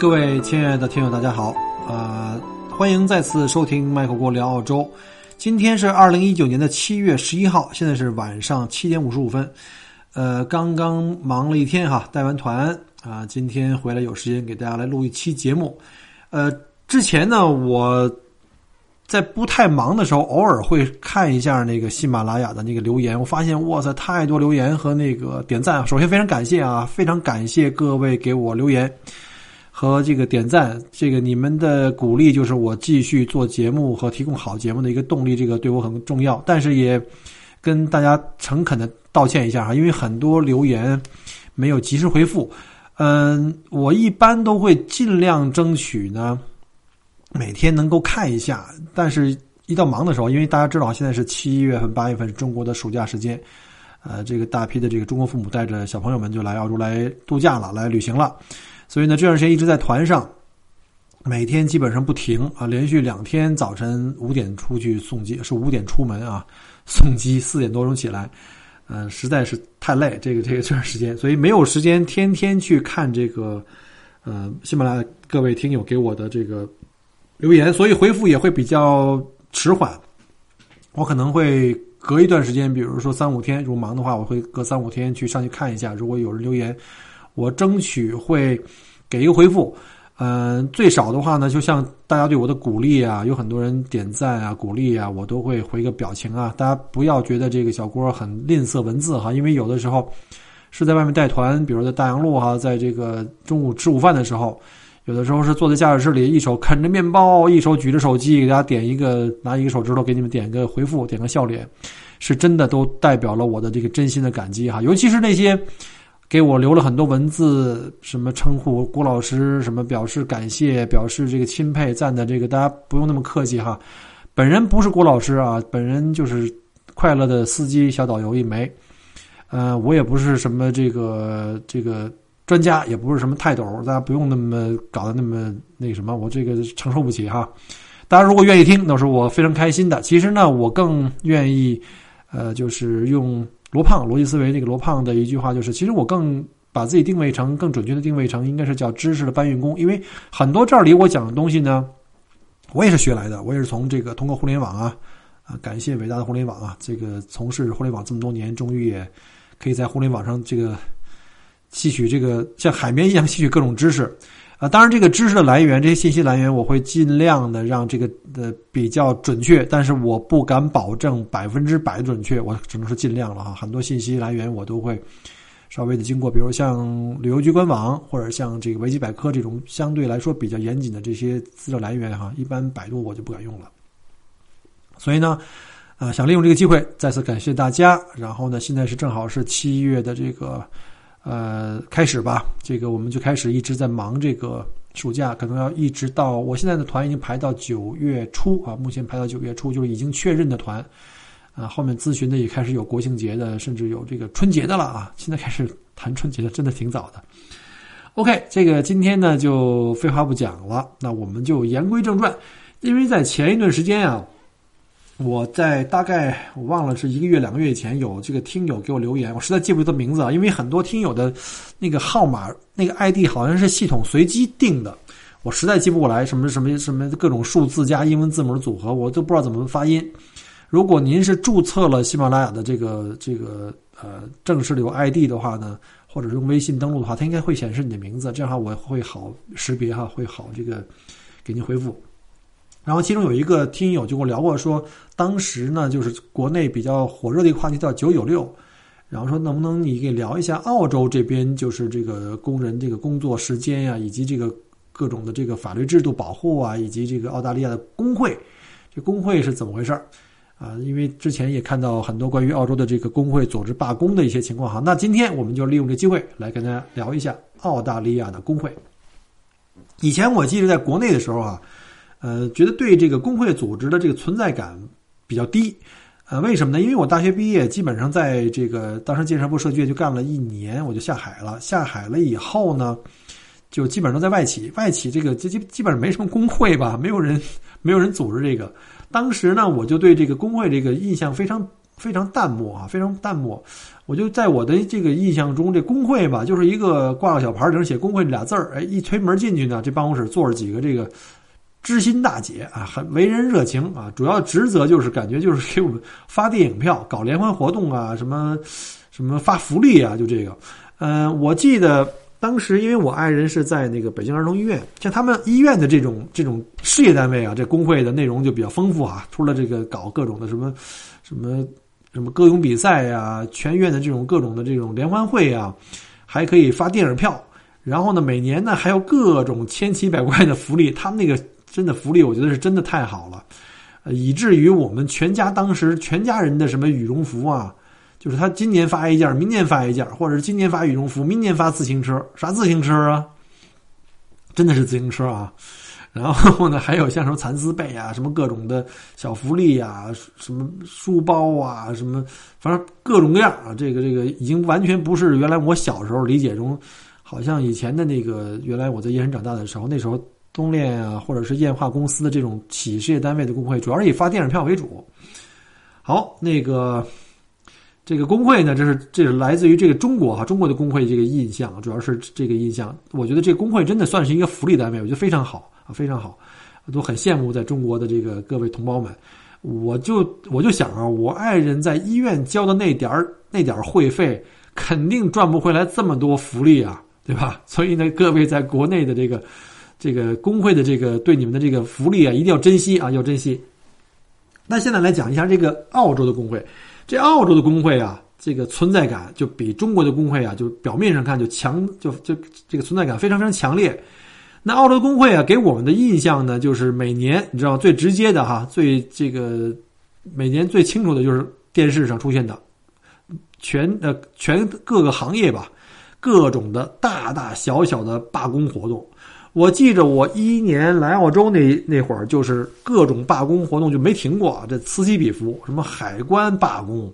各位亲爱的听友，大家好，啊，欢迎再次收听麦克郭聊澳洲。今天是二零一九年的七月十一号，现在是晚上七点五十五分。呃，刚刚忙了一天哈，带完团啊，今天回来有时间给大家来录一期节目。呃，之前呢，我在不太忙的时候，偶尔会看一下那个喜马拉雅的那个留言，我发现哇塞，太多留言和那个点赞。首先非常感谢啊，非常感谢各位给我留言。和这个点赞，这个你们的鼓励就是我继续做节目和提供好节目的一个动力，这个对我很重要。但是也跟大家诚恳的道歉一下哈，因为很多留言没有及时回复。嗯，我一般都会尽量争取呢，每天能够看一下。但是一到忙的时候，因为大家知道现在是七月份、八月份是中国的暑假时间，呃，这个大批的这个中国父母带着小朋友们就来澳洲来度假了，来旅行了。所以呢，这段时间一直在团上，每天基本上不停啊，连续两天早晨五点出去送机，是五点出门啊，送机四点多钟起来，嗯，实在是太累，这个这个这段时间，所以没有时间天天去看这个，呃，喜马拉雅各位听友给我的这个留言，所以回复也会比较迟缓，我可能会隔一段时间，比如说三五天，如果忙的话，我会隔三五天去上去看一下，如果有人留言。我争取会给一个回复，嗯，最少的话呢，就像大家对我的鼓励啊，有很多人点赞啊、鼓励啊，我都会回个表情啊。大家不要觉得这个小郭很吝啬文字哈，因为有的时候是在外面带团，比如在大洋路哈，在这个中午吃午饭的时候，有的时候是坐在驾驶室里，一手啃着面包，一手举着手机，给大家点一个，拿一个手指头给你们点个回复，点个笑脸，是真的都代表了我的这个真心的感激哈，尤其是那些。给我留了很多文字，什么称呼郭老师，什么表示感谢，表示这个钦佩赞的这个，大家不用那么客气哈。本人不是郭老师啊，本人就是快乐的司机小导游一枚。呃，我也不是什么这个这个专家，也不是什么泰斗，大家不用那么搞得那么那什么，我这个承受不起哈。大家如果愿意听，那是我非常开心的。其实呢，我更愿意，呃，就是用。罗胖逻辑思维那个罗胖的一句话就是：其实我更把自己定位成更准确的定位成，应该是叫知识的搬运工。因为很多这儿里我讲的东西呢，我也是学来的，我也是从这个通过互联网啊啊，感谢伟大的互联网啊，这个从事互联网这么多年，终于也可以在互联网上这个吸取这个像海绵一样吸取各种知识。啊，当然，这个知识的来源，这些信息来源，我会尽量的让这个的比较准确，但是我不敢保证百分之百准确，我只能说尽量了哈。很多信息来源我都会稍微的经过，比如像旅游局官网或者像这个维基百科这种相对来说比较严谨的这些资料来源哈，一般百度我就不敢用了。所以呢，啊，想利用这个机会再次感谢大家。然后呢，现在是正好是七月的这个。呃，开始吧，这个我们就开始一直在忙这个暑假，可能要一直到我现在的团已经排到九月初啊，目前排到九月初就已经确认的团啊，后面咨询的也开始有国庆节的，甚至有这个春节的了啊，现在开始谈春节的，真的挺早的。OK，这个今天呢就废话不讲了，那我们就言归正传，因为在前一段时间啊。我在大概我忘了是一个月两个月以前有这个听友给我留言，我实在记不住名字啊，因为很多听友的那个号码那个 ID 好像是系统随机定的，我实在记不过来什么什么什么各种数字加英文字母的组合，我都不知道怎么发音。如果您是注册了喜马拉雅的这个这个呃正式的 ID 的话呢，或者用微信登录的话，它应该会显示你的名字，这样哈我会好识别哈，会好这个给您回复。然后其中有一个听友就跟我聊过，说当时呢就是国内比较火热的一个话题叫九九六，然后说能不能你给聊一下澳洲这边就是这个工人这个工作时间呀，以及这个各种的这个法律制度保护啊，以及这个澳大利亚的工会，这工会是怎么回事儿啊？因为之前也看到很多关于澳洲的这个工会组织罢工的一些情况哈。那今天我们就利用这机会来跟大家聊一下澳大利亚的工会。以前我记得在国内的时候啊，呃，觉得对这个工会组织的这个存在感比较低。呃，为什么呢？因为我大学毕业，基本上在这个当时建设部设计院就干了一年，我就下海了。下海了以后呢，就基本上在外企。外企这个基基基本上没什么工会吧，没有人没有人组织这个。当时呢，我就对这个工会这个印象非常非常淡漠啊，非常淡漠。我就在我的这个印象中，这工会吧，就是一个挂个小牌顶上写“工会”俩字儿。哎，一推门进去呢，这办公室坐着几个这个。知心大姐啊，很为人热情啊，主要职责就是感觉就是给我们发电影票、搞联欢活动啊，什么什么发福利啊，就这个。嗯，我记得当时因为我爱人是在那个北京儿童医院，像他们医院的这种这种事业单位啊，这工会的内容就比较丰富啊，除了这个搞各种的什么什么什么歌咏比赛呀，全院的这种各种的这种联欢会啊，还可以发电影票，然后呢，每年呢还有各种千奇百怪的福利，他们那个。真的福利，我觉得是真的太好了，呃，以至于我们全家当时全家人的什么羽绒服啊，就是他今年发一件，明年发一件，或者是今年发羽绒服，明年发自行车，啥自行车啊？真的是自行车啊！然后呢，还有像什么蚕丝被啊，什么各种的小福利啊，什么书包啊，什么反正各种各样啊，这个这个已经完全不是原来我小时候理解中，好像以前的那个原来我在燕山长大的时候，那时候。东链啊，或者是燕化公司的这种企事业单位的工会，主要是以发电影票为主。好，那个这个工会呢，这是这是来自于这个中国哈，中国的工会这个印象，主要是这个印象。我觉得这个工会真的算是一个福利单位，我觉得非常好啊，非常好，都很羡慕在中国的这个各位同胞们。我就我就想啊，我爱人在医院交的那点儿那点儿会费，肯定赚不回来这么多福利啊，对吧？所以呢，各位在国内的这个。这个工会的这个对你们的这个福利啊，一定要珍惜啊，要珍惜。那现在来讲一下这个澳洲的工会，这澳洲的工会啊，这个存在感就比中国的工会啊，就表面上看就强，就就这个存在感非常非常强烈。那澳洲工会啊，给我们的印象呢，就是每年你知道最直接的哈，最这个每年最清楚的就是电视上出现的全呃全各个行业吧，各种的大大小小的罢工活动。我记着，我一一年来澳洲那那会儿，就是各种罢工活动就没停过，这此起彼伏。什么海关罢工，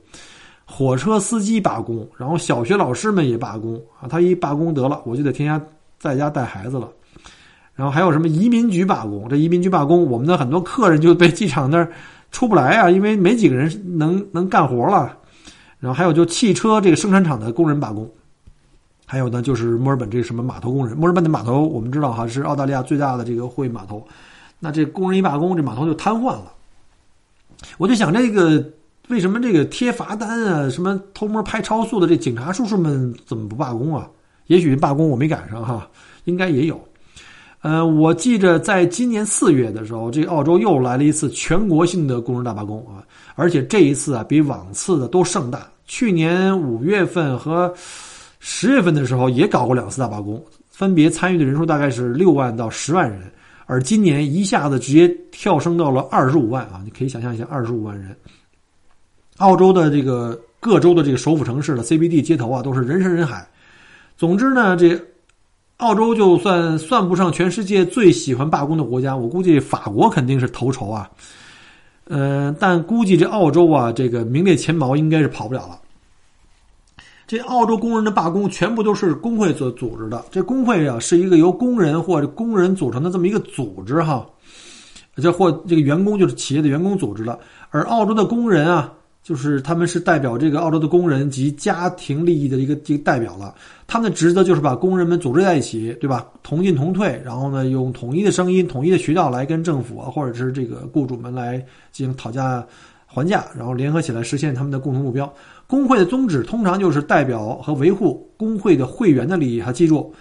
火车司机罢工，然后小学老师们也罢工啊。他一罢工得了，我就得天天在家带孩子了。然后还有什么移民局罢工？这移民局罢工，我们的很多客人就被机场那儿出不来啊，因为没几个人能能干活了。然后还有就汽车这个生产厂的工人罢工。还有呢，就是墨尔本这什么码头工人，墨尔本的码头我们知道哈是澳大利亚最大的这个货运码头，那这工人一罢工，这码头就瘫痪了。我就想，这个为什么这个贴罚单啊，什么偷摸拍超速的这警察叔叔们怎么不罢工啊？也许罢工我没赶上哈，应该也有。呃，我记着在今年四月的时候，这澳洲又来了一次全国性的工人大罢工啊，而且这一次啊比往次的都盛大。去年五月份和十月份的时候也搞过两次大罢工，分别参与的人数大概是六万到十万人，而今年一下子直接跳升到了二十五万啊！你可以想象一下，二十五万人。澳洲的这个各州的这个首府城市的 CBD 街头啊，都是人山人海。总之呢，这澳洲就算算不上全世界最喜欢罢工的国家，我估计法国肯定是头筹啊。嗯，但估计这澳洲啊，这个名列前茅应该是跑不了了。这澳洲工人的罢工全部都是工会所组织的。这工会啊，是一个由工人或者工人组成的这么一个组织哈，这或这个员工就是企业的员工组织的。而澳洲的工人啊，就是他们是代表这个澳洲的工人及家庭利益的一个一个代表了。他们的职责就是把工人们组织在一起，对吧？同进同退，然后呢，用统一的声音、统一的渠道来跟政府啊或者是这个雇主们来进行讨价还价，然后联合起来实现他们的共同目标。工会的宗旨通常就是代表和维护工会的会员的利益。哈，记住，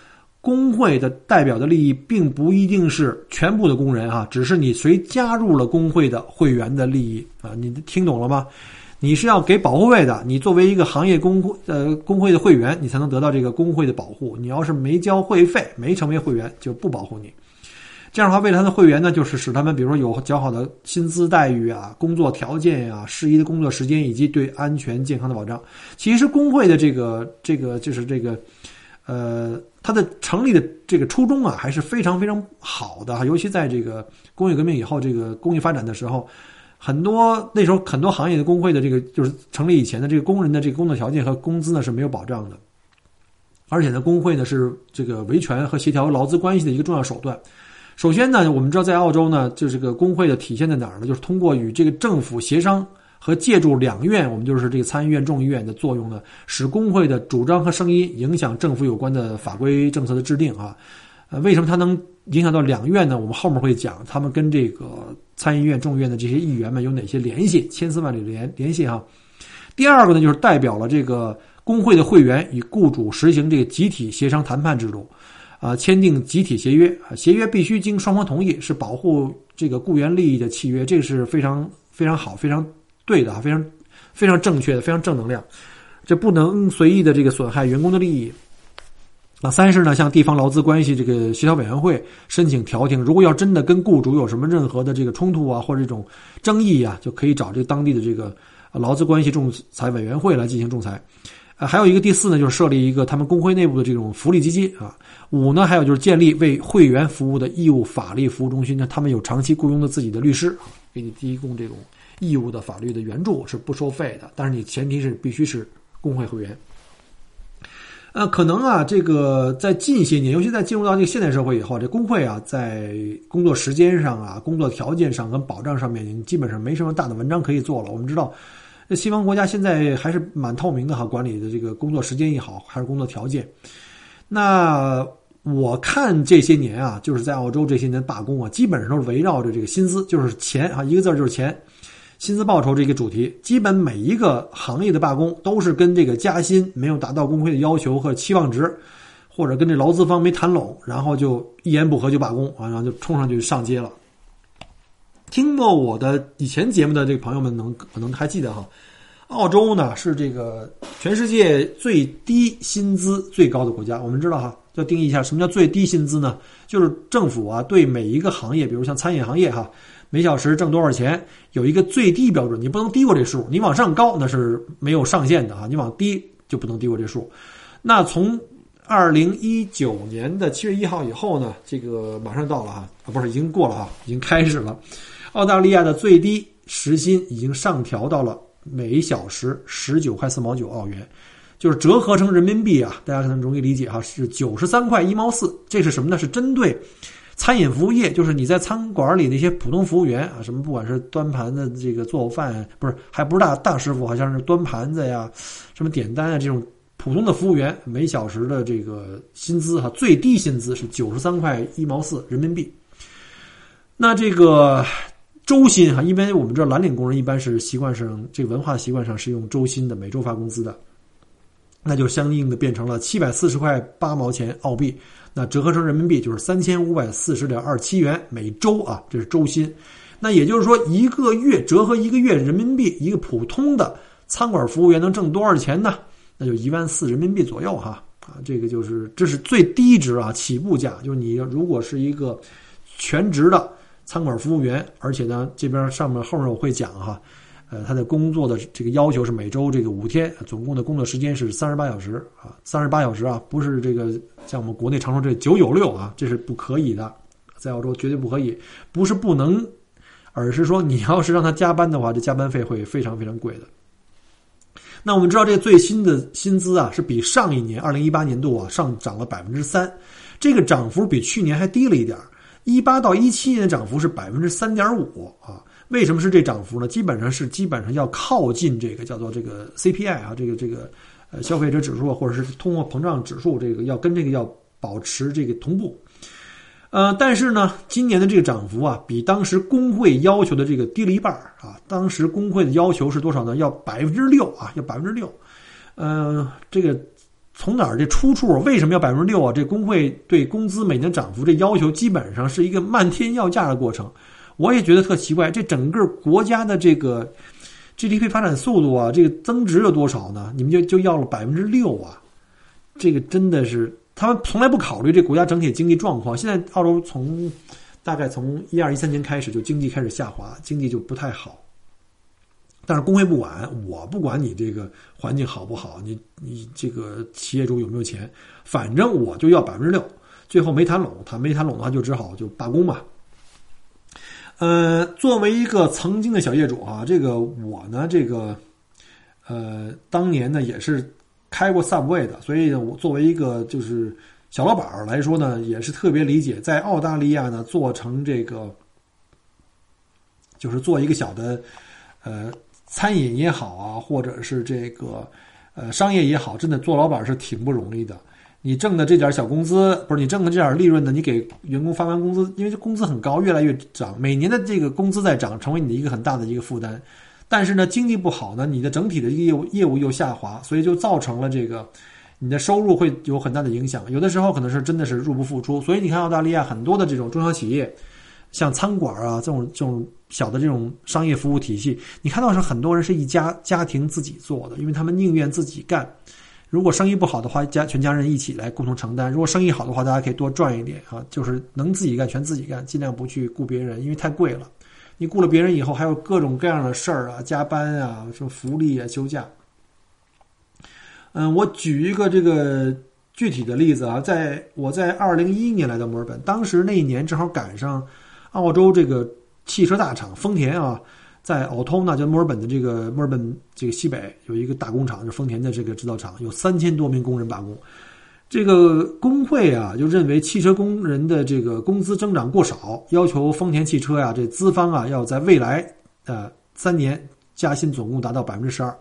工会的代表的利益并不一定是全部的工人哈，只是你谁加入了工会的会员的利益啊？你听懂了吗？你是要给保护费的。你作为一个行业工会呃工会的会员，你才能得到这个工会的保护。你要是没交会费，没成为会员，就不保护你。这样的话，为了他的会员呢，就是使他们，比如说有较好的薪资待遇啊、工作条件呀、适宜的工作时间以及对安全健康的保障。其实工会的这个这个就是这个，呃，它的成立的这个初衷啊，还是非常非常好的尤其在这个工业革命以后，这个工业发展的时候，很多那时候很多行业的工会的这个就是成立以前的这个工人的这个工作条件和工资呢是没有保障的，而且呢，工会呢是这个维权和协调劳资关系的一个重要手段。首先呢，我们知道在澳洲呢，就这个工会的体现在哪儿呢？就是通过与这个政府协商。和借助两院，我们就是这个参议院、众议院的作用呢，使工会的主张和声音影响政府有关的法规政策的制定啊。呃，为什么它能影响到两院呢？我们后面会讲，他们跟这个参议院、众议院的这些议员们有哪些联系，千丝万缕的联联系哈。第二个呢，就是代表了这个工会的会员与雇主实行这个集体协商谈判制度，啊，签订集体协约啊，协约必须经双方同意，是保护这个雇员利益的契约，这个是非常非常好、非常。对的啊，非常非常正确的，非常正能量。这不能随意的这个损害员工的利益。啊，三是呢，向地方劳资关系这个协调委员会申请调停。如果要真的跟雇主有什么任何的这个冲突啊，或者这种争议啊，就可以找这当地的这个劳资关系仲裁委员会来进行仲裁。啊，还有一个第四呢，就是设立一个他们工会内部的这种福利基金啊。五呢，还有就是建立为会员服务的义务法律服务中心呢，他们有长期雇佣的自己的律师，给你提供这种。义务的法律的援助是不收费的，但是你前提是必须是工会会员。呃，可能啊，这个在近些年，尤其在进入到这个现代社会以后，这工会啊，在工作时间上啊、工作条件上跟保障上面，基本上没什么大的文章可以做了。我们知道，那西方国家现在还是蛮透明的哈，管理的这个工作时间也好，还是工作条件。那我看这些年啊，就是在澳洲这些年罢工啊，基本上都是围绕着这个薪资，就是钱啊，一个字就是钱。薪资报酬这个主题，基本每一个行业的罢工都是跟这个加薪没有达到工会的要求和期望值，或者跟这劳资方没谈拢，然后就一言不合就罢工啊，然后就冲上去上街了。听过我的以前节目的这个朋友们能可能还记得哈，澳洲呢是这个全世界最低薪资最高的国家。我们知道哈，要定义一下什么叫最低薪资呢？就是政府啊对每一个行业，比如像餐饮行业哈。每小时挣多少钱？有一个最低标准，你不能低过这数。你往上高那是没有上限的啊，你往低就不能低过这数。那从二零一九年的七月一号以后呢，这个马上到了哈，啊不是已经过了哈，已经开始了。澳大利亚的最低时薪已经上调到了每小时十九块四毛九澳元，就是折合成人民币啊，大家可能容易理解哈，是九十三块一毛四。这是什么呢？是针对。餐饮服务业就是你在餐馆里那些普通服务员啊，什么不管是端盘子、这个做饭，不是还不是大大师傅，好像是端盘子呀、什么点单啊这种普通的服务员，每小时的这个薪资哈，最低薪资是九十三块一毛四人民币。那这个周薪哈，因为我们知道蓝领工人一般是习惯上这个文化习惯上是用周薪的，每周发工资的，那就相应的变成了七百四十块八毛钱澳币。那折合成人民币就是三千五百四十点二七元每周啊，这是周薪。那也就是说，一个月折合一个月人民币，一个普通的餐馆服务员能挣多少钱呢？那就一万四人民币左右哈啊，这个就是这是最低值啊，起步价。就是你如果是一个全职的餐馆服务员，而且呢，这边上面后面我会讲哈。呃，他的工作的这个要求是每周这个五天，总共的工作时间是三十八小时啊，三十八小时啊，不是这个像我们国内常说这九九六啊，这是不可以的，在澳洲绝对不可以，不是不能，而是说你要是让他加班的话，这加班费会非常非常贵的。那我们知道这最新的薪资啊，是比上一年二零一八年度啊上涨了百分之三，这个涨幅比去年还低了一点一八到一七年的涨幅是百分之三点五啊。为什么是这涨幅呢？基本上是基本上要靠近这个叫做这个 CPI 啊，这个这个呃消费者指数或者是通货膨胀指数，这个要跟这个要保持这个同步。呃，但是呢，今年的这个涨幅啊，比当时工会要求的这个低了一半啊。当时工会的要求是多少呢？要百分之六啊，要百分之六。呃，这个从哪儿这出处？为什么要百分之六啊？这工会对工资每年涨幅这要求，基本上是一个漫天要价的过程。我也觉得特奇怪，这整个国家的这个 GDP 发展速度啊，这个增值有多少呢？你们就就要了百分之六啊！这个真的是他们从来不考虑这国家整体经济状况。现在澳洲从大概从一二一三年开始就经济开始下滑，经济就不太好。但是工会不管，我不管你这个环境好不好，你你这个企业主有没有钱，反正我就要百分之六。最后没谈拢，他没谈拢的话，就只好就罢工嘛。呃，作为一个曾经的小业主啊，这个我呢，这个呃，当年呢也是开过 Subway 的，所以呢我作为一个就是小老板来说呢，也是特别理解在澳大利亚呢做成这个，就是做一个小的呃餐饮也好啊，或者是这个呃商业也好，真的做老板是挺不容易的。你挣的这点小工资，不是你挣的这点利润呢？你给员工发完工资，因为这工资很高，越来越涨，每年的这个工资在涨，成为你的一个很大的一个负担。但是呢，经济不好呢，你的整体的业务业务又下滑，所以就造成了这个你的收入会有很大的影响。有的时候可能是真的是入不敷出。所以你看澳大利亚很多的这种中小企业，像餐馆啊这种这种小的这种商业服务体系，你看到是很多人是一家家庭自己做的，因为他们宁愿自己干。如果生意不好的话，家全家人一起来共同承担；如果生意好的话，大家可以多赚一点啊。就是能自己干，全自己干，尽量不去雇别人，因为太贵了。你雇了别人以后，还有各种各样的事儿啊，加班啊，什么福利啊，休假。嗯，我举一个这个具体的例子啊，在我在二零一一年来到墨尔本，当时那一年正好赶上澳洲这个汽车大厂丰田啊。在奥通呢，就墨尔本的这个墨尔本这个西北有一个大工厂，就丰田的这个制造厂，有三千多名工人罢工。这个工会啊，就认为汽车工人的这个工资增长过少，要求丰田汽车呀，这资方啊，要在未来呃三年加薪总共达到百分之十二。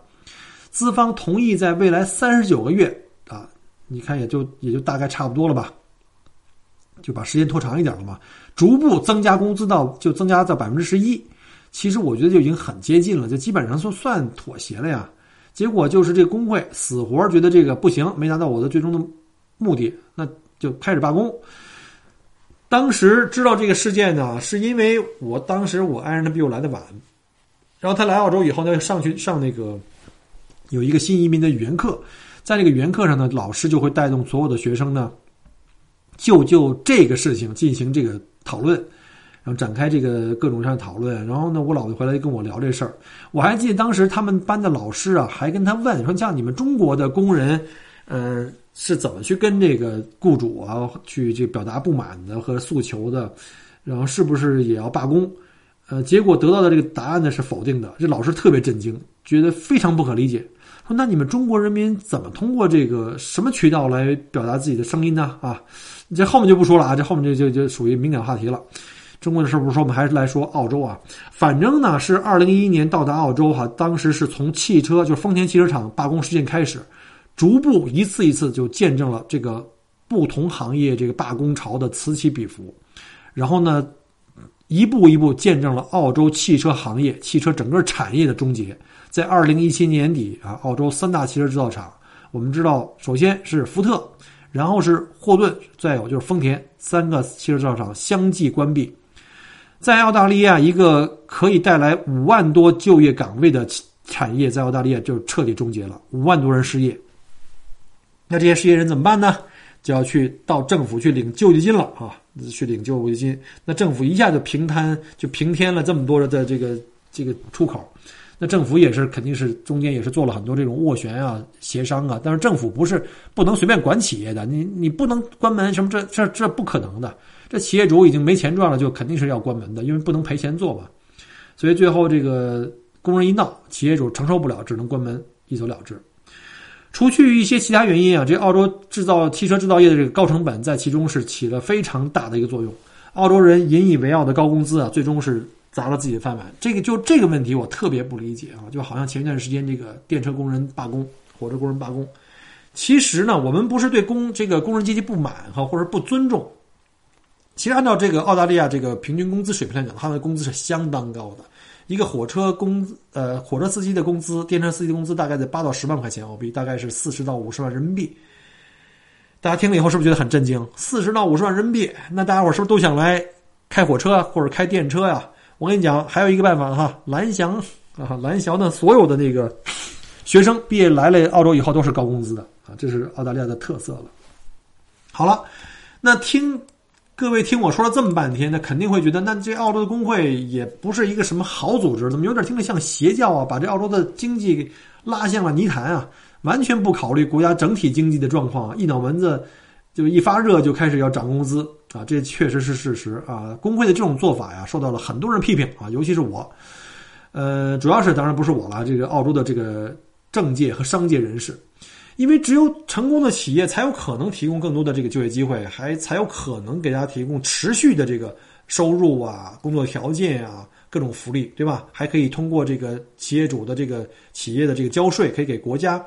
资方同意在未来三十九个月啊，你看也就也就大概差不多了吧，就把时间拖长一点了嘛，逐步增加工资到就增加到百分之十一。其实我觉得就已经很接近了，就基本上算算妥协了呀。结果就是这工会死活觉得这个不行，没达到我的最终的目的，那就开始罢工。当时知道这个事件呢，是因为我当时我爱人他比我来的晚，然后他来澳洲以后呢，上去上那个有一个新移民的语言课，在这个语言课上呢，老师就会带动所有的学生呢，就就这个事情进行这个讨论。然后展开这个各种各样的讨论，然后呢，我姥姥回来跟我聊这事儿。我还记得当时他们班的老师啊，还跟他问说：“像你们中国的工人，呃，是怎么去跟这个雇主啊去这表达不满的和诉求的？然后是不是也要罢工？”呃，结果得到的这个答案呢是否定的。这老师特别震惊，觉得非常不可理解，说：“那你们中国人民怎么通过这个什么渠道来表达自己的声音呢？”啊，这后面就不说了啊，这后面就就就属于敏感话题了。中国的事不说，我们还是来说澳洲啊。反正呢是二零一一年到达澳洲哈，当时是从汽车，就是丰田汽车厂罢工事件开始，逐步一次一次就见证了这个不同行业这个罢工潮的此起彼伏，然后呢，一步一步见证了澳洲汽车行业、汽车整个产业的终结。在二零一七年底啊，澳洲三大汽车制造厂，我们知道，首先是福特，然后是霍顿，再有就是丰田，三个汽车制造厂相继关闭。在澳大利亚，一个可以带来五万多就业岗位的产业，在澳大利亚就彻底终结了，五万多人失业。那这些失业人怎么办呢？就要去到政府去领救济金了啊！去领救济金，那政府一下就平摊，就平添了这么多的这个这个出口。那政府也是肯定是中间也是做了很多这种斡旋啊、协商啊。但是政府不是不能随便管企业的，你你不能关门什么这这这不可能的。这企业主已经没钱赚了，就肯定是要关门的，因为不能赔钱做嘛。所以最后这个工人一闹，企业主承受不了，只能关门一走了之。除去一些其他原因啊，这澳洲制造汽车制造业的这个高成本在其中是起了非常大的一个作用。澳洲人引以为傲的高工资啊，最终是砸了自己的饭碗。这个就这个问题我特别不理解啊，就好像前一段时间这个电车工人罢工、火车工人罢工，其实呢，我们不是对工这个工人阶级不满哈，或者不尊重。其实按照这个澳大利亚这个平均工资水平来讲，他们的工资是相当高的。一个火车工呃火车司机的工资，电车司机的工资大概在八到十万块钱澳币，大概是四十到五十万人民币。大家听了以后是不是觉得很震惊？四十到五十万人民币，那大家伙是不是都想来开火车或者开电车呀？我跟你讲，还有一个办法哈，蓝翔啊，蓝翔的所有的那个学生毕业来了澳洲以后都是高工资的啊，这是澳大利亚的特色了。好了，那听。各位听我说了这么半天，那肯定会觉得，那这澳洲的工会也不是一个什么好组织，怎么有点听着像邪教啊？把这澳洲的经济给拉向了泥潭啊！完全不考虑国家整体经济的状况，一脑门子就一发热就开始要涨工资啊！这确实是事实啊！工会的这种做法呀，受到了很多人批评啊，尤其是我。呃，主要是当然不是我了，这个澳洲的这个政界和商界人士。因为只有成功的企业才有可能提供更多的这个就业机会，还才有可能给大家提供持续的这个收入啊、工作条件啊、各种福利，对吧？还可以通过这个企业主的这个企业的这个交税，可以给国家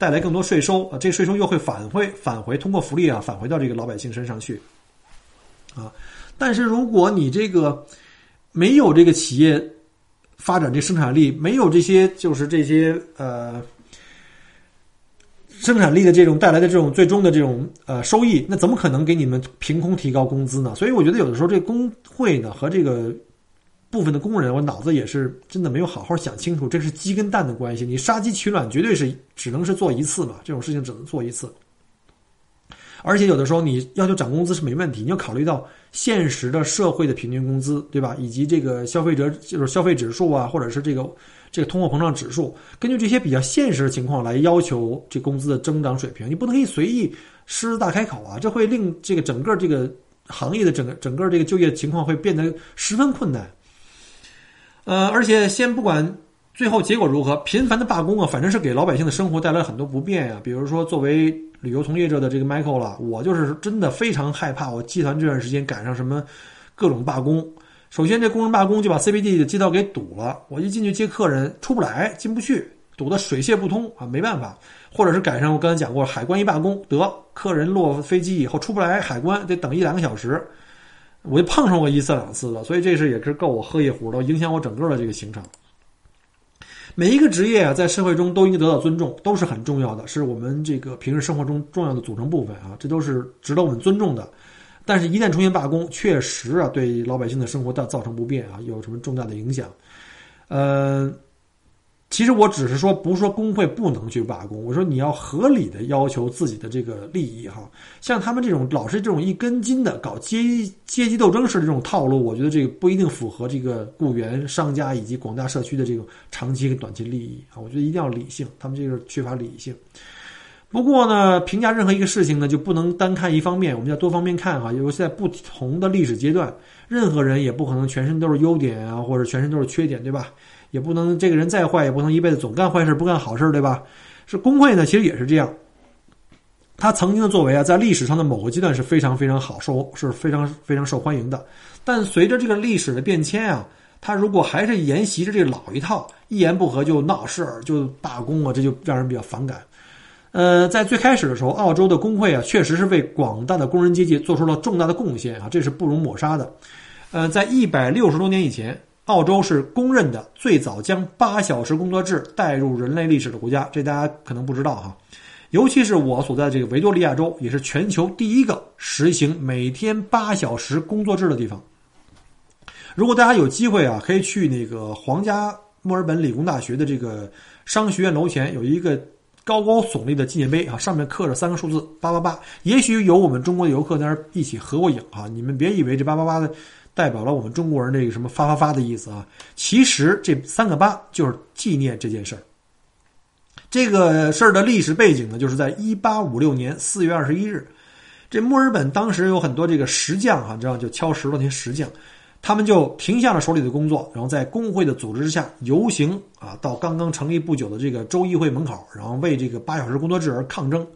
带来更多税收啊。这税收又会返回返回，通过福利啊返回到这个老百姓身上去啊。但是如果你这个没有这个企业发展这生产力，没有这些就是这些呃。生产力的这种带来的这种最终的这种呃收益，那怎么可能给你们凭空提高工资呢？所以我觉得有的时候这工会呢和这个部分的工人，我脑子也是真的没有好好想清楚，这是鸡跟蛋的关系。你杀鸡取卵绝对是只能是做一次嘛，这种事情只能做一次。而且有的时候你要求涨工资是没问题，你要考虑到现实的社会的平均工资，对吧？以及这个消费者就是消费指数啊，或者是这个。这个通货膨胀指数，根据这些比较现实的情况来要求这工资的增长水平，你不能可以随意狮子大开口啊！这会令这个整个这个行业的整个整个这个就业情况会变得十分困难。呃，而且先不管最后结果如何，频繁的罢工啊，反正是给老百姓的生活带来很多不便呀。比如说，作为旅游从业者的这个 Michael 了，我就是真的非常害怕，我集团这段时间赶上什么各种罢工。首先，这工人罢工就把 CBD 的街道给堵了。我一进去接客人，出不来，进不去，堵得水泄不通啊！没办法，或者是赶上我刚才讲过，海关一罢工，得客人落飞机以后出不来，海关得等一两个小时。我就碰上过一次两次了，所以这事也是够我喝一壶的，影响我整个的这个行程。每一个职业啊，在社会中都应该得到尊重，都是很重要的，是我们这个平时生活中重要的组成部分啊，这都是值得我们尊重的。但是，一旦出现罢工，确实啊，对老百姓的生活造造成不便啊，有什么重大的影响？呃，其实我只是说，不是说工会不能去罢工，我说你要合理的要求自己的这个利益哈。像他们这种老是这种一根筋的搞阶阶级斗争式的这种套路，我觉得这个不一定符合这个雇员、商家以及广大社区的这种长期跟短期利益啊。我觉得一定要理性，他们这个缺乏理性。不过呢，评价任何一个事情呢，就不能单看一方面，我们要多方面看哈。尤其在不同的历史阶段，任何人也不可能全身都是优点啊，或者全身都是缺点，对吧？也不能这个人再坏，也不能一辈子总干坏事不干好事，对吧？是工会呢，其实也是这样。他曾经的作为啊，在历史上的某个阶段是非常非常好，受是非常非常受欢迎的。但随着这个历史的变迁啊，他如果还是沿袭着这老一套，一言不合就闹事儿、就罢工啊，这就让人比较反感。呃，在最开始的时候，澳洲的工会啊，确实是为广大的工人阶级做出了重大的贡献啊，这是不容抹杀的。呃，在一百六十多年以前，澳洲是公认的最早将八小时工作制带入人类历史的国家，这大家可能不知道哈。尤其是我所在的这个维多利亚州，也是全球第一个实行每天八小时工作制的地方。如果大家有机会啊，可以去那个皇家墨尔本理工大学的这个商学院楼前有一个。高高耸立的纪念碑啊，上面刻着三个数字八八八。也许有我们中国的游客在那儿一起合过影啊。你们别以为这八八八的代表了我们中国人这个什么发发发的意思啊。其实这三个八就是纪念这件事儿。这个事儿的历史背景呢，就是在一八五六年四月二十一日，这墨尔本当时有很多这个石匠啊，知道就敲石头那些石匠。他们就停下了手里的工作，然后在工会的组织之下游行啊，到刚刚成立不久的这个州议会门口，然后为这个八小时工作制而抗争。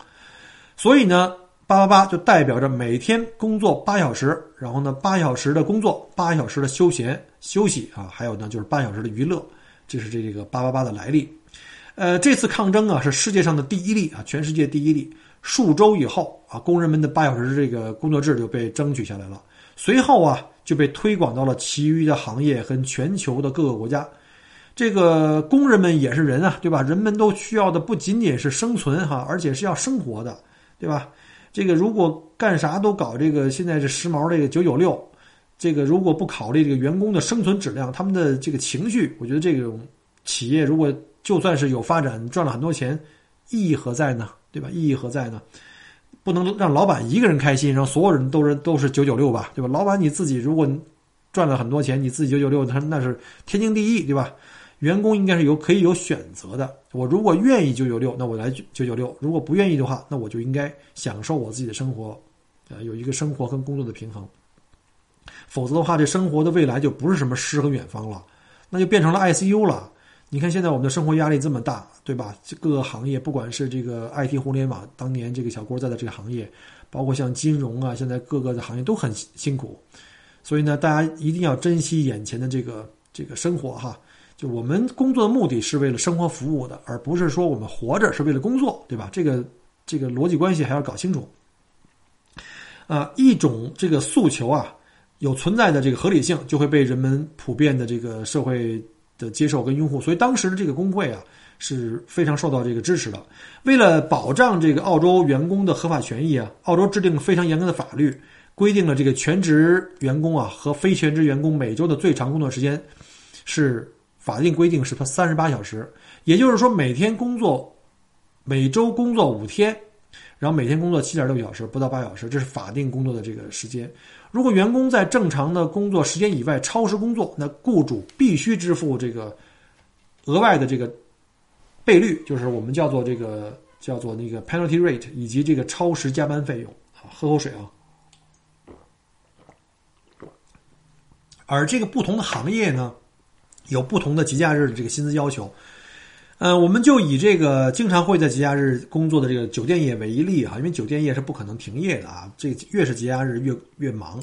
所以呢，八八八就代表着每天工作八小时，然后呢，八小时的工作，八小时的休闲休息啊，还有呢就是八小时的娱乐，这是这这个八八八的来历。呃，这次抗争啊是世界上的第一例啊，全世界第一例。数周以后啊，工人们的八小时这个工作制就被争取下来了。随后啊。就被推广到了其余的行业和全球的各个国家。这个工人们也是人啊，对吧？人们都需要的不仅仅是生存哈，而且是要生活的，对吧？这个如果干啥都搞这个，现在这时髦这个九九六，这个如果不考虑这个员工的生存质量，他们的这个情绪，我觉得这种企业如果就算是有发展，赚了很多钱，意义何在呢？对吧？意义何在呢？不能让老板一个人开心，让所有人都是都是九九六吧，对吧？老板你自己如果赚了很多钱，你自己九九六，他那是天经地义，对吧？员工应该是有可以有选择的。我如果愿意九九六，那我来九九六；如果不愿意的话，那我就应该享受我自己的生活，呃，有一个生活跟工作的平衡。否则的话，这生活的未来就不是什么诗和远方了，那就变成了 ICU 了。你看现在我们的生活压力这么大，对吧？各个行业，不管是这个 IT 互联网，当年这个小郭在的这个行业，包括像金融啊，现在各个的行业都很辛苦。所以呢，大家一定要珍惜眼前的这个这个生活哈。就我们工作的目的是为了生活服务的，而不是说我们活着是为了工作，对吧？这个这个逻辑关系还要搞清楚。啊，一种这个诉求啊，有存在的这个合理性，就会被人们普遍的这个社会的接受跟拥护。所以当时的这个工会啊，是非常受到这个支持的。为了保障这个澳洲员工的合法权益啊，澳洲制定了非常严格的法律，规定了这个全职员工啊和非全职员工每周的最长工作时间是。法定规定是他三十八小时，也就是说每天工作，每周工作五天，然后每天工作七点六小时，不到八小时，这是法定工作的这个时间。如果员工在正常的工作时间以外超时工作，那雇主必须支付这个额外的这个倍率，就是我们叫做这个叫做那个 penalty rate，以及这个超时加班费用。好，喝口水啊。而这个不同的行业呢？有不同的节假日的这个薪资要求，呃，我们就以这个经常会在节假日工作的这个酒店业为例哈，因为酒店业是不可能停业的啊，这越是节假日越越忙，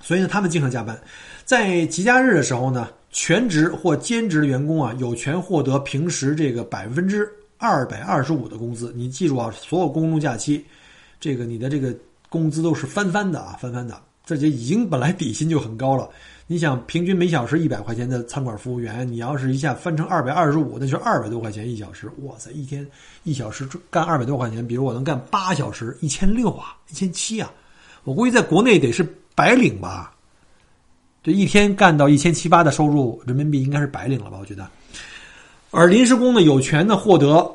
所以呢，他们经常加班。在节假日的时候呢，全职或兼职的员工啊，有权获得平时这个百分之二百二十五的工资。你记住啊，所有公众假期，这个你的这个工资都是翻番的啊，翻番的，这就已经本来底薪就很高了。你想平均每小时一百块钱的餐馆服务员，你要是一下翻成二百二十五，那就二百多块钱一小时。哇塞，一天一小时干二百多块钱，比如我能干八小时，一千六啊，一千七啊。我估计在国内得是白领吧？这一天干到一千七八的收入，人民币应该是白领了吧？我觉得。而临时工呢，有权呢获得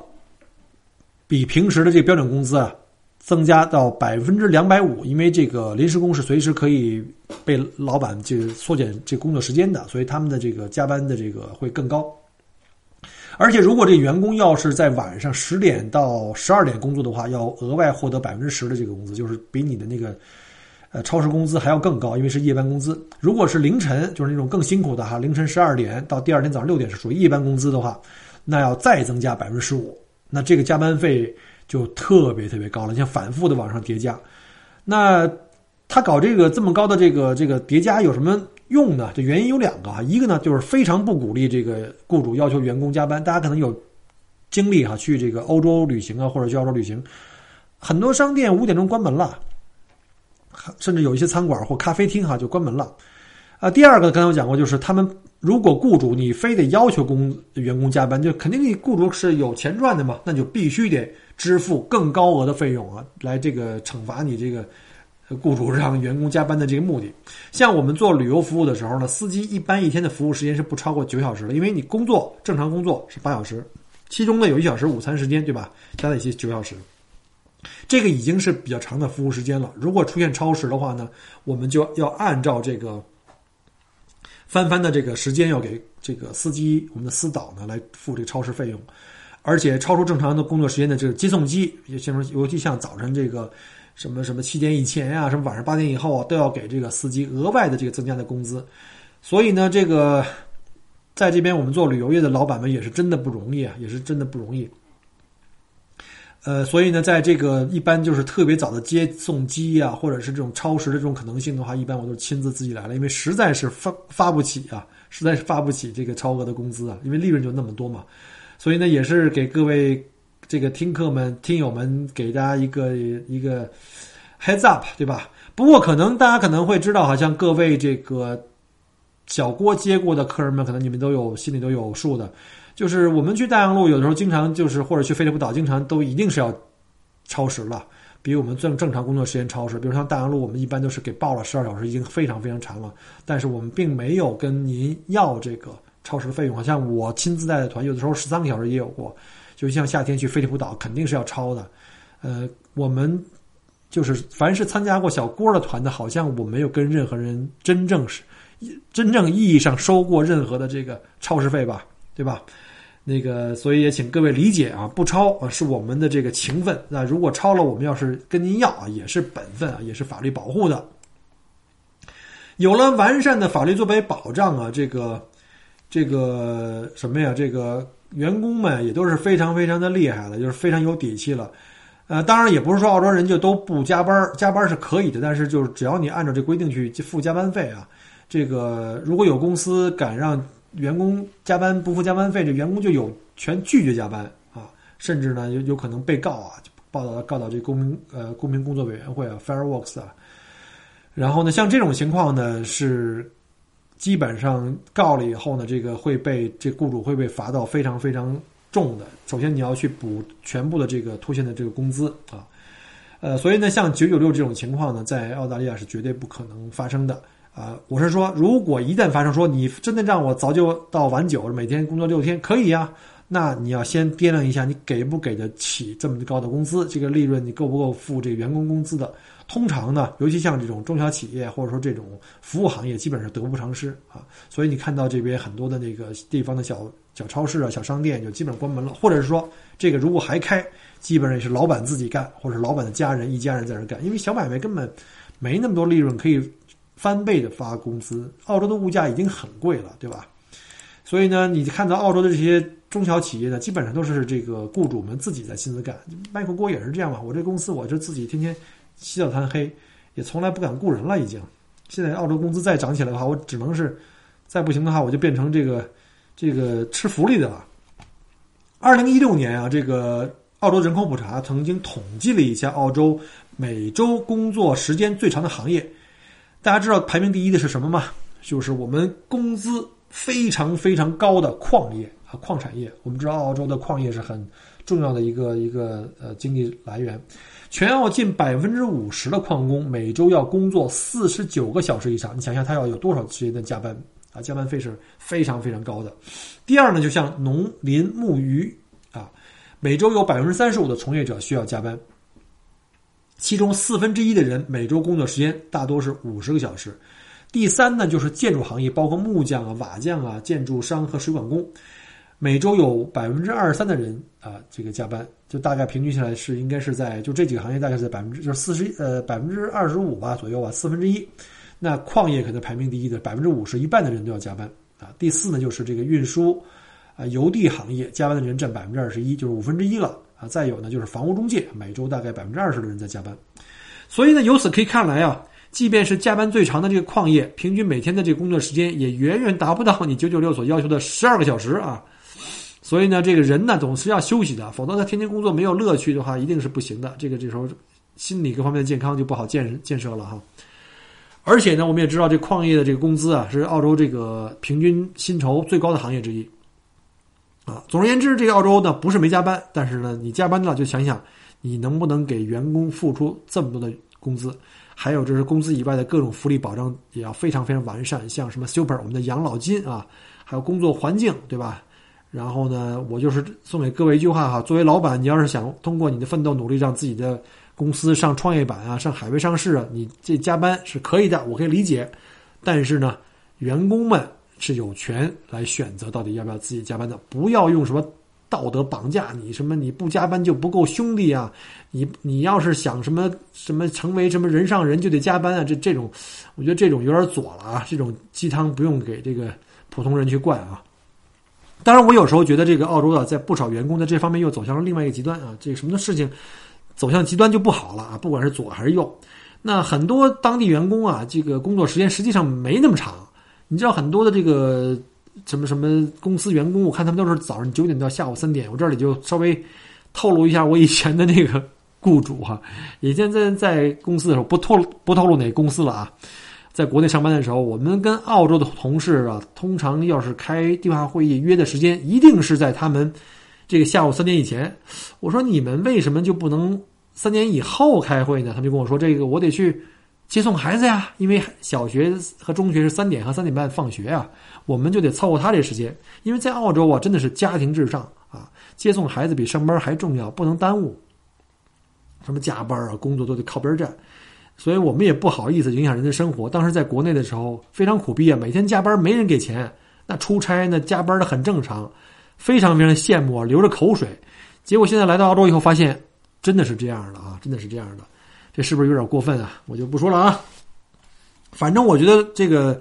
比平时的这个标准工资啊。增加到百分之两百五，因为这个临时工是随时可以被老板这个缩减这工作时间的，所以他们的这个加班的这个会更高。而且，如果这员工要是在晚上十点到十二点工作的话，要额外获得百分之十的这个工资，就是比你的那个呃超时工资还要更高，因为是夜班工资。如果是凌晨，就是那种更辛苦的哈，凌晨十二点到第二天早上六点是属于夜班工资的话，那要再增加百分之十五，那这个加班费。就特别特别高了，像反复的往上叠加，那他搞这个这么高的这个这个叠加有什么用呢？这原因有两个啊，一个呢就是非常不鼓励这个雇主要求员工加班。大家可能有经历哈，去这个欧洲旅行啊，或者去澳洲旅行，很多商店五点钟关门了，甚至有一些餐馆或咖啡厅哈就关门了。啊，第二个刚才我讲过，就是他们如果雇主你非得要求工员工加班，就肯定你雇主是有钱赚的嘛，那就必须得。支付更高额的费用啊，来这个惩罚你这个雇主让员工加班的这个目的。像我们做旅游服务的时候呢，司机一般一天的服务时间是不超过九小时的，因为你工作正常工作是八小时，其中呢有一小时午餐时间，对吧？加在一起九小时，这个已经是比较长的服务时间了。如果出现超时的话呢，我们就要按照这个翻番的这个时间要给这个司机，我们的司导呢来付这个超时费用。而且超出正常的工作时间的这个接送机，也像尤其像早晨这个什么什么七点以前呀，什么晚上八点以后啊，都要给这个司机额外的这个增加的工资。所以呢，这个在这边我们做旅游业的老板们也是真的不容易啊，也是真的不容易。呃，所以呢，在这个一般就是特别早的接送机啊，或者是这种超时的这种可能性的话，一般我都亲自自己来了，因为实在是发发不起啊，实在是发不起这个超额的工资啊，因为利润就那么多嘛。所以呢，也是给各位这个听客们、听友们，给大家一个一个 heads up，对吧？不过可能大家可能会知道，好像各位这个小郭接过的客人们，可能你们都有心里都有数的。就是我们去大洋路，有的时候经常就是或者去飞利浦岛，经常都一定是要超时了，比我们正正常工作时间超时。比如像大洋路，我们一般都是给报了十二小时，已经非常非常长了，但是我们并没有跟您要这个。超时费用，好像我亲自带的团，有的时候十三个小时也有过。就像夏天去飞利浦岛，肯定是要超的。呃，我们就是凡是参加过小郭的团的，好像我没有跟任何人真正是真正意义上收过任何的这个超时费吧，对吧？那个，所以也请各位理解啊，不超啊是我们的这个情分。那如果超了，我们要是跟您要啊，也是本分啊，也是法律保护的。有了完善的法律作为保障啊，这个这个什么呀？这个员工们也都是非常非常的厉害了，就是非常有底气了。呃，当然也不是说澳洲人就都不加班，加班是可以的，但是就是只要你按照这规定去付加班费啊，这个如果有公司敢让员工加班不付加班费，这员工就有权拒绝加班啊，甚至呢有有可能被告啊，报道告到这公平呃公平工作委员会啊，Fairworks 啊，然后呢像这种情况呢是基本上告了以后呢，这个会被这雇主会被罚到非常非常。重的，首先你要去补全部的这个拖欠的这个工资啊，呃，所以呢，像九九六这种情况呢，在澳大利亚是绝对不可能发生的啊。我是说，如果一旦发生，说你真的让我早九到晚九，每天工作六天，可以呀，那你要先掂量一下，你给不给得起这么高的工资，这个利润你够不够付这个员工工资的？通常呢，尤其像这种中小企业或者说这种服务行业，基本上得不偿失啊。所以你看到这边很多的那个地方的小小超市啊、小商店就基本关门了，或者是说这个如果还开，基本上也是老板自己干，或者是老板的家人一家人在那干，因为小买卖根本没那么多利润可以翻倍的发工资。澳洲的物价已经很贵了，对吧？所以呢，你看到澳洲的这些中小企业呢，基本上都是这个雇主们自己在亲自干。麦克锅也是这样嘛，我这公司我就自己天天。起早贪黑，也从来不敢雇人了。已经，现在澳洲工资再涨起来的话，我只能是，再不行的话，我就变成这个这个吃福利的了。二零一六年啊，这个澳洲人口普查曾经统计了一下澳洲每周工作时间最长的行业，大家知道排名第一的是什么吗？就是我们工资非常非常高的矿业啊，矿产业。我们知道澳洲的矿业是很重要的一个一个呃经济来源。全澳近百分之五十的矿工每周要工作四十九个小时以上，你想想他要有多少时间的加班啊？加班费是非常非常高的。第二呢，就像农林牧渔啊，每周有百分之三十五的从业者需要加班，其中四分之一的人每周工作时间大多是五十个小时。第三呢，就是建筑行业，包括木匠啊、瓦匠啊、建筑商和水管工。每周有百分之二十三的人啊，这个加班，就大概平均下来是应该是在就这几个行业大概是在百分之就是四十呃百分之二十五吧左右吧四分之一，那矿业可能排名第一的百分之五十一半的人都要加班啊。第四呢就是这个运输啊邮递行业加班的人占百分之二十一，就是五分之一了啊。再有呢就是房屋中介，每周大概百分之二十的人在加班。所以呢由此可以看来啊，即便是加班最长的这个矿业，平均每天的这个工作时间也远远达不到你九九六所要求的十二个小时啊。所以呢，这个人呢总是要休息的，否则他天天工作没有乐趣的话，一定是不行的。这个这时候心理各方面的健康就不好建建设了哈。而且呢，我们也知道这矿业的这个工资啊，是澳洲这个平均薪酬最高的行业之一。啊，总而言之，这个澳洲呢不是没加班，但是呢，你加班了就想想你能不能给员工付出这么多的工资，还有就是工资以外的各种福利保障也要非常非常完善，像什么 super 我们的养老金啊，还有工作环境，对吧？然后呢，我就是送给各位一句话哈：作为老板，你要是想通过你的奋斗努力，让自己的公司上创业板啊，上海外上市啊，你这加班是可以的，我可以理解。但是呢，员工们是有权来选择到底要不要自己加班的，不要用什么道德绑架你，什么你不加班就不够兄弟啊，你你要是想什么什么成为什么人上人就得加班啊，这这种，我觉得这种有点左了啊，这种鸡汤不用给这个普通人去灌啊。当然，我有时候觉得这个澳洲啊，在不少员工在这方面又走向了另外一个极端啊。这什么的事情走向极端就不好了啊，不管是左还是右。那很多当地员工啊，这个工作时间实际上没那么长。你知道很多的这个什么什么公司员工，我看他们都是早上九点到下午三点。我这里就稍微透露一下我以前的那个雇主哈，以前在在公司的时候不透不透露哪个公司了啊。在国内上班的时候，我们跟澳洲的同事啊，通常要是开电话会议约的时间，一定是在他们这个下午三点以前。我说你们为什么就不能三点以后开会呢？他们就跟我说：“这个我得去接送孩子呀，因为小学和中学是三点和三点半放学啊，我们就得凑合他这时间。因为在澳洲啊，真的是家庭至上啊，接送孩子比上班还重要，不能耽误。”什么加班啊，工作都得靠边站，所以我们也不好意思影响人的生活。当时在国内的时候非常苦逼啊，每天加班没人给钱，那出差呢加班的很正常，非常非常羡慕啊，流着口水。结果现在来到澳洲以后，发现真的是这样的啊，真的是这样的，这是不是有点过分啊？我就不说了啊。反正我觉得这个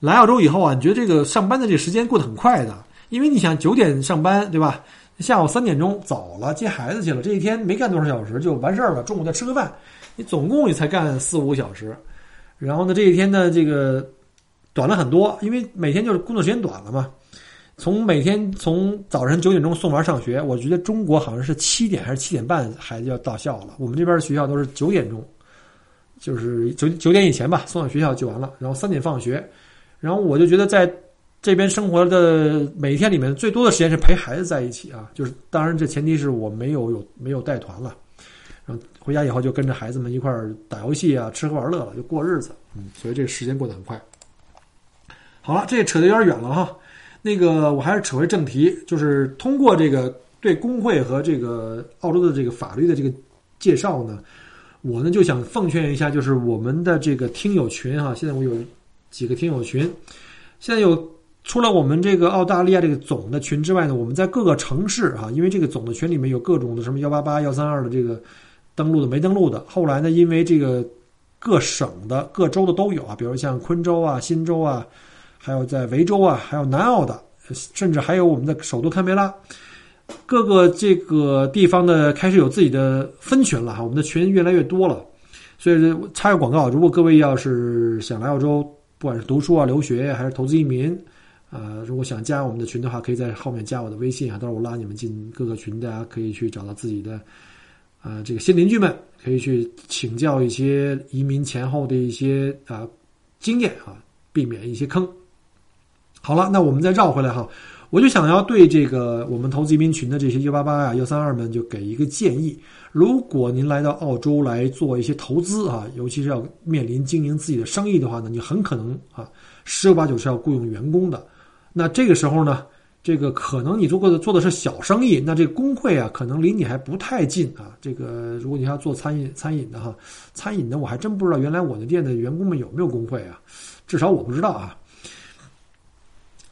来澳洲以后啊，你觉得这个上班的这个时间过得很快的，因为你想九点上班对吧？下午三点钟走了接孩子去了，这一天没干多少小时就完事儿了。中午再吃个饭，你总共也才干四五个小时。然后呢，这一天呢，这个短了很多，因为每天就是工作时间短了嘛。从每天从早晨九点钟送娃上学，我觉得中国好像是七点还是七点半孩子要到校了。我们这边的学校都是九点钟，就是九九点以前吧，送到学校就完了。然后三点放学，然后我就觉得在这边生活的每一天里面，最多的时间是陪孩子在一起啊。就是当然这前提是我没有有没有带团了，回家以后就跟着孩子们一块儿打游戏啊，吃喝玩乐了，就过日子。嗯，所以这个时间过得很快。好了，这扯得有点远了哈。那个，我还是扯回正题，就是通过这个对工会和这个澳洲的这个法律的这个介绍呢，我呢就想奉劝一下，就是我们的这个听友群哈，现在我有几个听友群，现在有除了我们这个澳大利亚这个总的群之外呢，我们在各个城市哈，因为这个总的群里面有各种的什么幺八八幺三二的这个登录的没登录的，后来呢，因为这个各省的各州的都有啊，比如像昆州啊、新州啊。还有在维州啊，还有南澳的，甚至还有我们的首都堪培拉，各个这个地方的开始有自己的分群了哈。我们的群越来越多了，所以插个广告，如果各位要是想来澳洲，不管是读书啊、留学还是投资移民，啊，如果想加我们的群的话，可以在后面加我的微信啊，到时候我拉你们进各个群，大家可以去找到自己的啊这个新邻居们，可以去请教一些移民前后的一些啊经验啊，避免一些坑。好了，那我们再绕回来哈，我就想要对这个我们投资移民群的这些幺八八呀、幺三二们就给一个建议：如果您来到澳洲来做一些投资啊，尤其是要面临经营自己的生意的话呢，你很可能啊十有八九是要雇佣员工的。那这个时候呢，这个可能你做过的做的是小生意，那这个工会啊可能离你还不太近啊。这个如果你要做餐饮餐饮的哈，餐饮的我还真不知道原来我的店的员工们有没有工会啊，至少我不知道啊。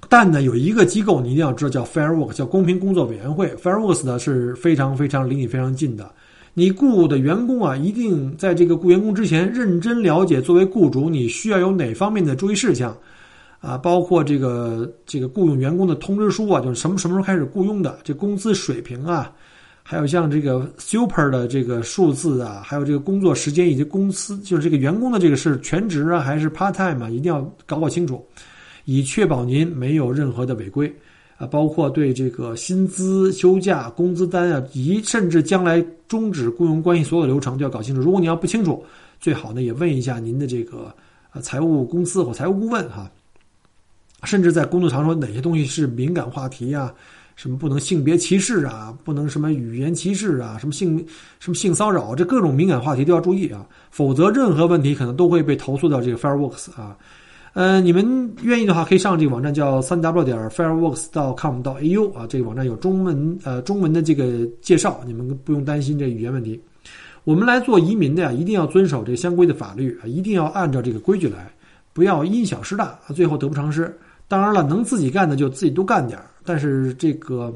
但呢，有一个机构你一定要知道，叫 Fair Work，叫公平工作委员会。Fair Works 呢是非常非常离你非常近的。你雇的员工啊，一定在这个雇员工之前认真了解，作为雇主你需要有哪方面的注意事项啊，包括这个这个雇佣员工的通知书啊，就是什么什么时候开始雇佣的，这工资水平啊，还有像这个 Super 的这个数字啊，还有这个工作时间以及公司，就是这个员工的这个是全职啊还是 Part Time 啊，一定要搞搞清楚。以确保您没有任何的违规，啊，包括对这个薪资、休假、工资单啊，以及甚至将来终止雇佣关系所有的流程都要搞清楚。如果你要不清楚，最好呢也问一下您的这个呃财务公司或财务顾问哈。甚至在工作场所哪些东西是敏感话题啊？什么不能性别歧视啊？不能什么语言歧视啊？什么性什么性骚扰？这各种敏感话题都要注意啊，否则任何问题可能都会被投诉到这个 Fireworks 啊。呃，你们愿意的话，可以上这个网站，叫三 w 点 fireworks 到 com 到 au 啊，这个网站有中文呃中文的这个介绍，你们不用担心这语言问题。我们来做移民的呀，一定要遵守这相规的法律啊，一定要按照这个规矩来，不要因小失大，最后得不偿失。当然了，能自己干的就自己多干点但是这个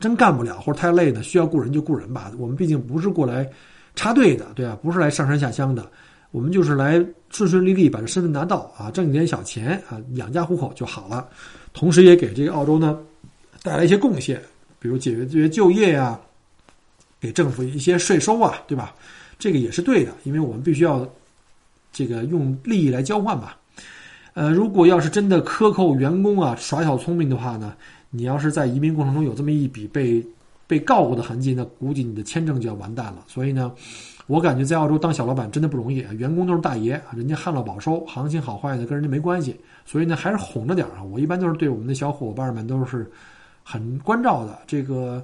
真干不了或者太累的，需要雇人就雇人吧。我们毕竟不是过来插队的，对啊，不是来上山下乡的。我们就是来顺顺利利把这身份拿到啊，挣一点小钱啊，养家糊口就好了。同时也给这个澳洲呢带来一些贡献，比如解决这些就业呀，给政府一些税收啊，对吧？这个也是对的，因为我们必须要这个用利益来交换吧。呃，如果要是真的克扣员工啊，耍小聪明的话呢，你要是在移民过程中有这么一笔被被告过的痕迹，那估计你的签证就要完蛋了。所以呢。我感觉在澳洲当小老板真的不容易，员工都是大爷，人家旱涝保收，行情好坏的跟人家没关系，所以呢还是哄着点啊。我一般都是对我们的小伙伴们都是很关照的，这个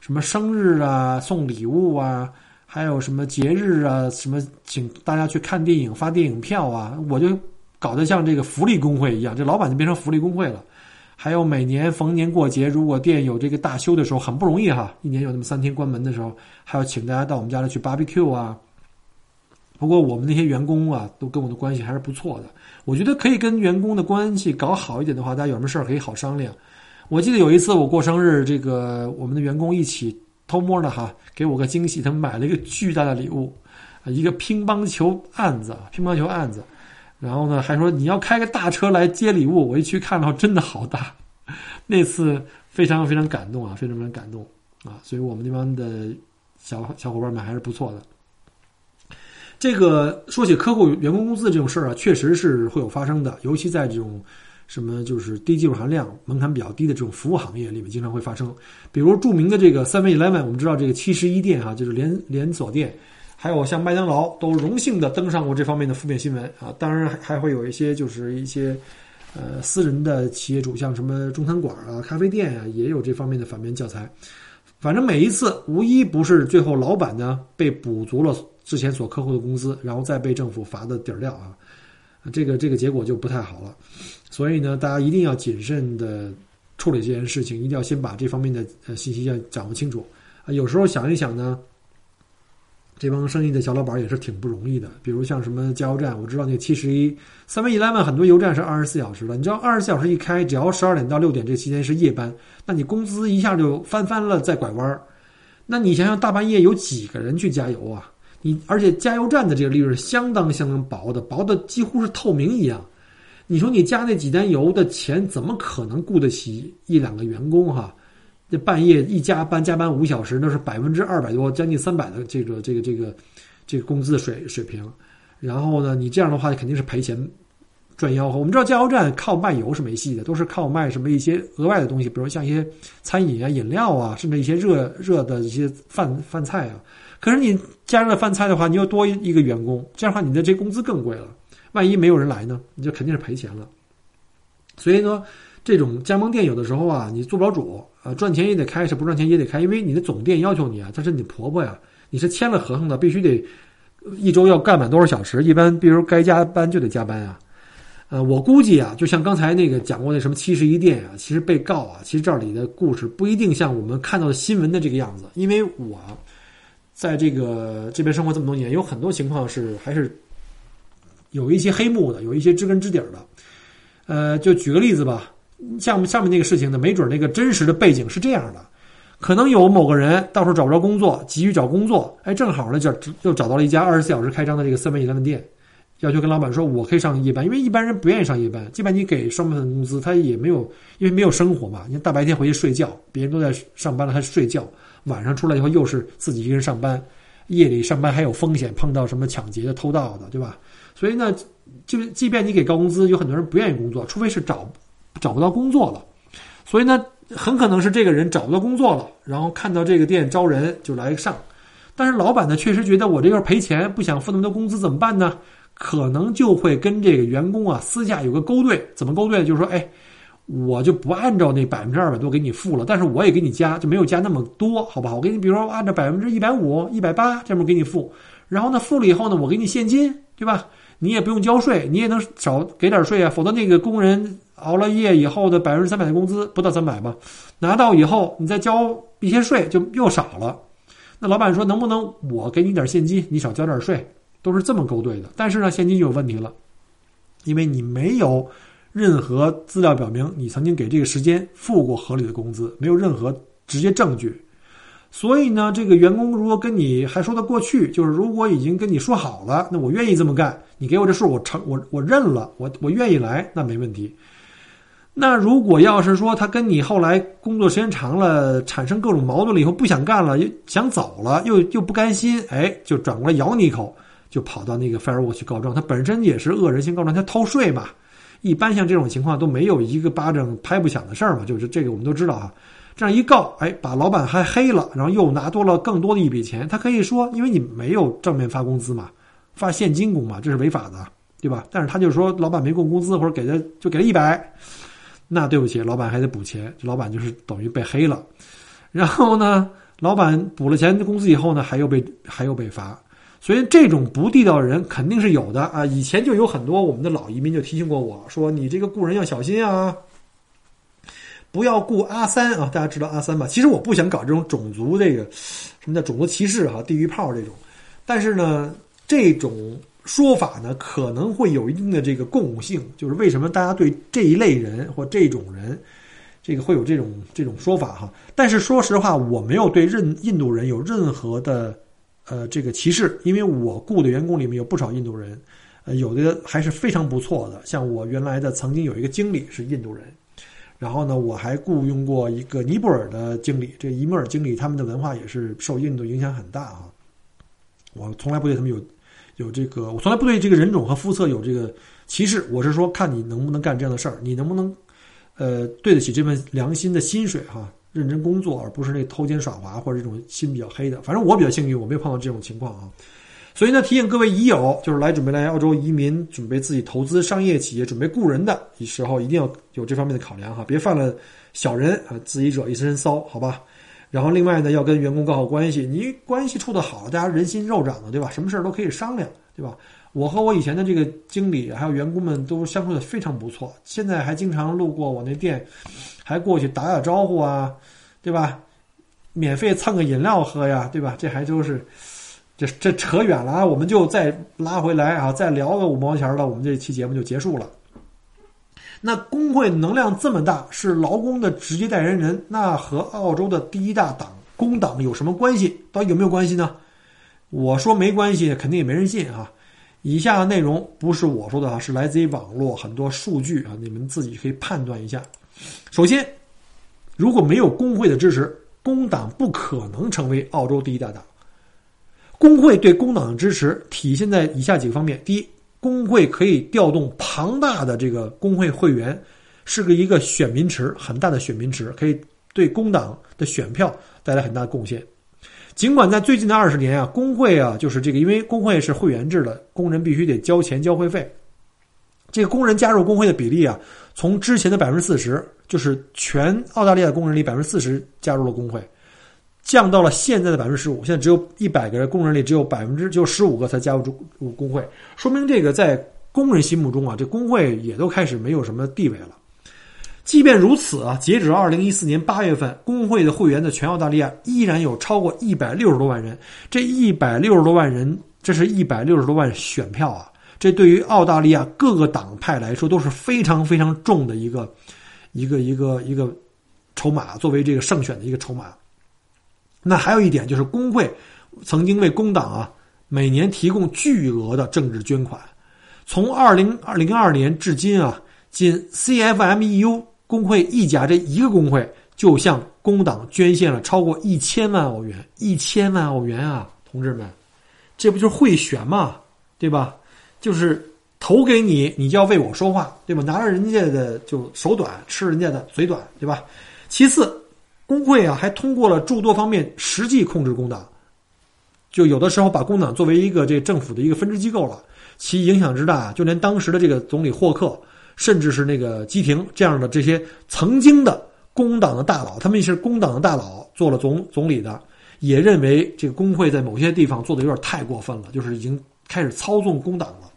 什么生日啊、送礼物啊，还有什么节日啊、什么请大家去看电影、发电影票啊，我就搞得像这个福利工会一样，这老板就变成福利工会了。还有每年逢年过节，如果店有这个大修的时候，很不容易哈，一年有那么三天关门的时候，还要请大家到我们家里去 barbecue 啊。不过我们那些员工啊，都跟我的关系还是不错的。我觉得可以跟员工的关系搞好一点的话，大家有什么事儿可以好商量。我记得有一次我过生日，这个我们的员工一起偷摸的哈，给我个惊喜，他们买了一个巨大的礼物，一个乒乓球案子，乒乓球案子。然后呢，还说你要开个大车来接礼物。我一去看到，真的好大。那次非常非常感动啊，非常非常感动啊。所以我们那帮的小小伙伴们还是不错的。这个说起客户员工工资这种事儿啊，确实是会有发生的，尤其在这种什么就是低技术含量、门槛比较低的这种服务行业里面，经常会发生。比如著名的这个 Seven Eleven，我们知道这个七十一店哈，就是连连锁店，还有像麦当劳都荣幸的登上过这方面的负面新闻啊。当然还会有一些就是一些呃私人的企业主，像什么中餐馆啊、咖啡店啊，也有这方面的反面教材。反正每一次无一不是最后老板呢被补足了。之前所客户的工资，然后再被政府罚的底儿掉啊，这个这个结果就不太好了。所以呢，大家一定要谨慎的处理这件事情，一定要先把这方面的呃信息要掌握清楚啊。有时候想一想呢，这帮生意的小老板也是挺不容易的。比如像什么加油站，我知道那七十一、三文一 eleven 很多油站是二十四小时的。你知道二十四小时一开，只要十二点到六点这期间是夜班，那你工资一下就翻翻了，再拐弯儿。那你想想，大半夜有几个人去加油啊？你而且加油站的这个利润相当相当薄的，薄的几乎是透明一样。你说你加那几单油的钱，怎么可能雇得起一两个员工哈？这半夜一加班加班五小时，那是百分之二百多，将近三百的这个这个这个这个工资水水平。然后呢，你这样的话肯定是赔钱赚吆喝。我们知道加油站靠卖油是没戏的，都是靠卖什么一些额外的东西，比如像一些餐饮啊、饮料啊，甚至一些热热的一些饭饭菜啊。可是你加热饭菜的话，你又多一个员工，这样的话你的这工资更贵了。万一没有人来呢，你就肯定是赔钱了。所以呢，这种加盟店有的时候啊，你做不了主啊，赚钱也得开，是不赚钱也得开，因为你的总店要求你啊，她是你婆婆呀，你是签了合同的，必须得一周要干满多少小时，一般比如该加班就得加班啊。呃，我估计啊，就像刚才那个讲过那什么七十一店啊，其实被告啊，其实这里的故事不一定像我们看到的新闻的这个样子，因为我。在这个这边生活这么多年，有很多情况是还是有一些黑幕的，有一些知根知底儿的。呃，就举个例子吧，像上面那个事情呢，没准那个真实的背景是这样的：可能有某个人到时候找不着工作，急于找工作，哎，正好呢就就找到了一家二十四小时开张的这个三文鱼饭店，要求跟老板说，我可以上夜班，因为一般人不愿意上夜班，即便你给双倍的工资，他也没有，因为没有生活嘛，你大白天回去睡觉，别人都在上班了，他睡觉。晚上出来以后又是自己一个人上班，夜里上班还有风险，碰到什么抢劫的、偷盗的，对吧？所以呢，就即便你给高工资，有很多人不愿意工作，除非是找找不到工作了。所以呢，很可能是这个人找不到工作了，然后看到这个店招人就来上。但是老板呢，确实觉得我这个赔钱，不想付那么多工资，怎么办呢？可能就会跟这个员工啊私下有个勾兑，怎么勾兑？就是说，哎。我就不按照那百分之二百多给你付了，但是我也给你加，就没有加那么多，好不好？我给你，比如说按照百分之一百五、一百八这么给你付，然后呢，付了以后呢，我给你现金，对吧？你也不用交税，你也能少给点税啊，否则那个工人熬了夜以后的百分之三百的工资，不到三百吧，拿到以后你再交一些税就又少了。那老板说能不能我给你点现金，你少交点税，都是这么勾兑的。但是呢，现金就有问题了，因为你没有。任何资料表明你曾经给这个时间付过合理的工资，没有任何直接证据。所以呢，这个员工如果跟你还说得过去，就是如果已经跟你说好了，那我愿意这么干，你给我这数，我承我我认了，我我愿意来，那没问题。那如果要是说他跟你后来工作时间长了，产生各种矛盾了以后不想干了，又想走了，又又不甘心，哎，就转过来咬你一口，就跑到那个 firewall 去告状。他本身也是恶人先告状，他偷税嘛。一般像这种情况都没有一个巴掌拍不响的事儿嘛，就是这个我们都知道啊。这样一告，哎，把老板还黑了，然后又拿多了更多的一笔钱。他可以说，因为你没有正面发工资嘛，发现金工嘛，这是违法的，对吧？但是他就说老板没供工资或者给他就给了一百，那对不起，老板还得补钱，老板就是等于被黑了。然后呢，老板补了钱工资以后呢，还又被还又被罚。所以这种不地道的人肯定是有的啊！以前就有很多我们的老移民就提醒过我说：“你这个雇人要小心啊。”不要雇阿三啊，大家知道阿三吧？其实我不想搞这种种族这个什么叫种族歧视哈，地域炮这种，但是呢，这种说法呢可能会有一定的这个共性，就是为什么大家对这一类人或这种人，这个会有这种这种说法哈？但是说实话，我没有对任印度人有任何的呃这个歧视，因为我雇的员工里面有不少印度人。呃，有的还是非常不错的，像我原来的曾经有一个经理是印度人，然后呢，我还雇佣过一个尼泊尔的经理，这尼泊尔经理他们的文化也是受印度影响很大啊。我从来不对他们有有这个，我从来不对这个人种和肤色有这个歧视，我是说看你能不能干这样的事儿，你能不能呃对得起这份良心的薪水哈，认真工作，而不是那偷奸耍滑或者这种心比较黑的。反正我比较幸运，我没有碰到这种情况啊。所以呢，提醒各位已友，就是来准备来澳洲移民、准备自己投资商业企业、准备雇人的时候，一定要有这方面的考量哈，别犯了小人啊，自己惹一身骚，好吧？然后另外呢，要跟员工搞好关系，你关系处得好，大家人心肉长的，对吧？什么事儿都可以商量，对吧？我和我以前的这个经理还有员工们都相处的非常不错，现在还经常路过我那店，还过去打打招呼啊，对吧？免费蹭个饮料喝呀，对吧？这还都是。这这扯远了啊，我们就再拉回来啊，再聊个五毛钱的，我们这期节目就结束了。那工会能量这么大，是劳工的直接代言人，那和澳洲的第一大党工党有什么关系？到底有没有关系呢？我说没关系，肯定也没人信啊。以下的内容不是我说的啊，是来自于网络很多数据啊，你们自己可以判断一下。首先，如果没有工会的支持，工党不可能成为澳洲第一大党。工会对工党的支持体现在以下几个方面：第一，工会可以调动庞大的这个工会会员，是个一个选民池，很大的选民池，可以对工党的选票带来很大的贡献。尽管在最近的二十年啊，工会啊，就是这个，因为工会是会员制的，工人必须得交钱交会费，这个工人加入工会的比例啊，从之前的百分之四十，就是全澳大利亚工人里百分之四十加入了工会。降到了现在的百分之十五，现在只有一百个工人里只有百分之就十五个才加入入工会，说明这个在工人心目中啊，这工会也都开始没有什么地位了。即便如此啊，截止二零一四年八月份，工会的会员在全澳大利亚依然有超过一百六十多万人。这一百六十多万人，这是一百六十多万选票啊！这对于澳大利亚各个党派来说都是非常非常重的一个一个一个一个筹码，作为这个胜选的一个筹码。那还有一点就是，工会曾经为工党啊每年提供巨额的政治捐款。从二零二零二年至今啊，仅 CFMEU 工会一家这一个工会就向工党捐献了超过一千万欧元，一千万欧元啊，同志们，这不就是贿选嘛，对吧？就是投给你，你就要为我说话，对吧？拿着人家的就手短，吃人家的嘴短，对吧？其次。工会啊，还通过了诸多方面实际控制工党，就有的时候把工党作为一个这政府的一个分支机构了，其影响之大，就连当时的这个总理霍克，甚至是那个基廷这样的这些曾经的工党的大佬，他们是工党的大佬做了总总理的，也认为这个工会在某些地方做的有点太过分了，就是已经开始操纵工党了。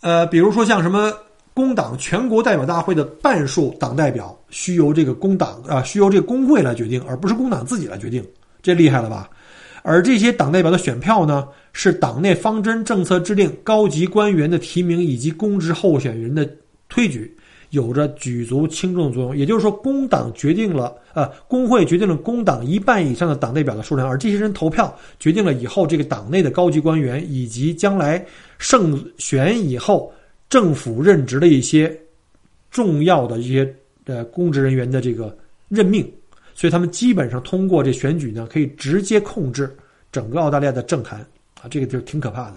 呃，比如说像什么。工党全国代表大会的半数党代表需由这个工党啊，需由这个工会来决定，而不是工党自己来决定，这厉害了吧？而这些党代表的选票呢，是党内方针政策制定、高级官员的提名以及公职候选人的推举，有着举足轻重的作用。也就是说，工党决定了，呃，工会决定了工党一半以上的党代表的数量，而这些人投票决定了以后这个党内的高级官员以及将来胜选以后。政府任职的一些重要的一些呃公职人员的这个任命，所以他们基本上通过这选举呢，可以直接控制整个澳大利亚的政坛啊，这个就挺可怕的。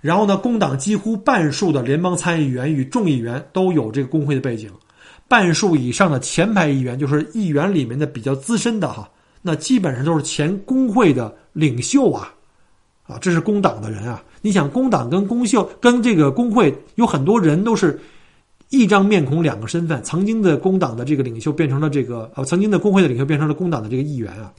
然后呢，工党几乎半数的联邦参议员与众议员都有这个工会的背景，半数以上的前排议员，就是议员里面的比较资深的哈，那基本上都是前工会的领袖啊。啊，这是工党的人啊！你想，工党跟工秀跟这个工会有很多人都是一张面孔两个身份。曾经的工党的这个领袖变成了这个啊，曾经的工会的领袖变成了工党的这个议员啊。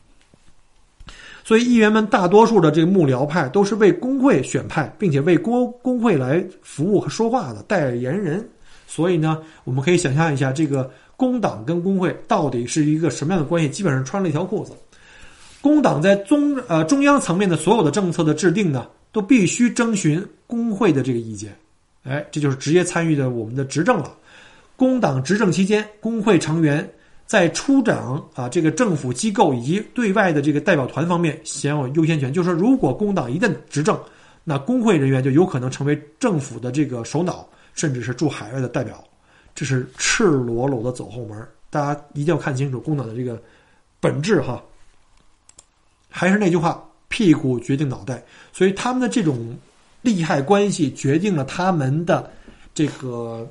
所以，议员们大多数的这个幕僚派都是为工会选派，并且为工工会来服务和说话的代言人。所以呢，我们可以想象一下，这个工党跟工会到底是一个什么样的关系，基本上穿了一条裤子。工党在中呃中央层面的所有的政策的制定呢，都必须征询工会的这个意见。哎，这就是直接参与的我们的执政了。工党执政期间，工会成员在出掌啊这个政府机构以及对外的这个代表团方面享有优先权。就是说，如果工党一旦执政，那工会人员就有可能成为政府的这个首脑，甚至是驻海外的代表。这是赤裸裸的走后门，大家一定要看清楚工党的这个本质哈。还是那句话，屁股决定脑袋，所以他们的这种利害关系决定了他们的这个。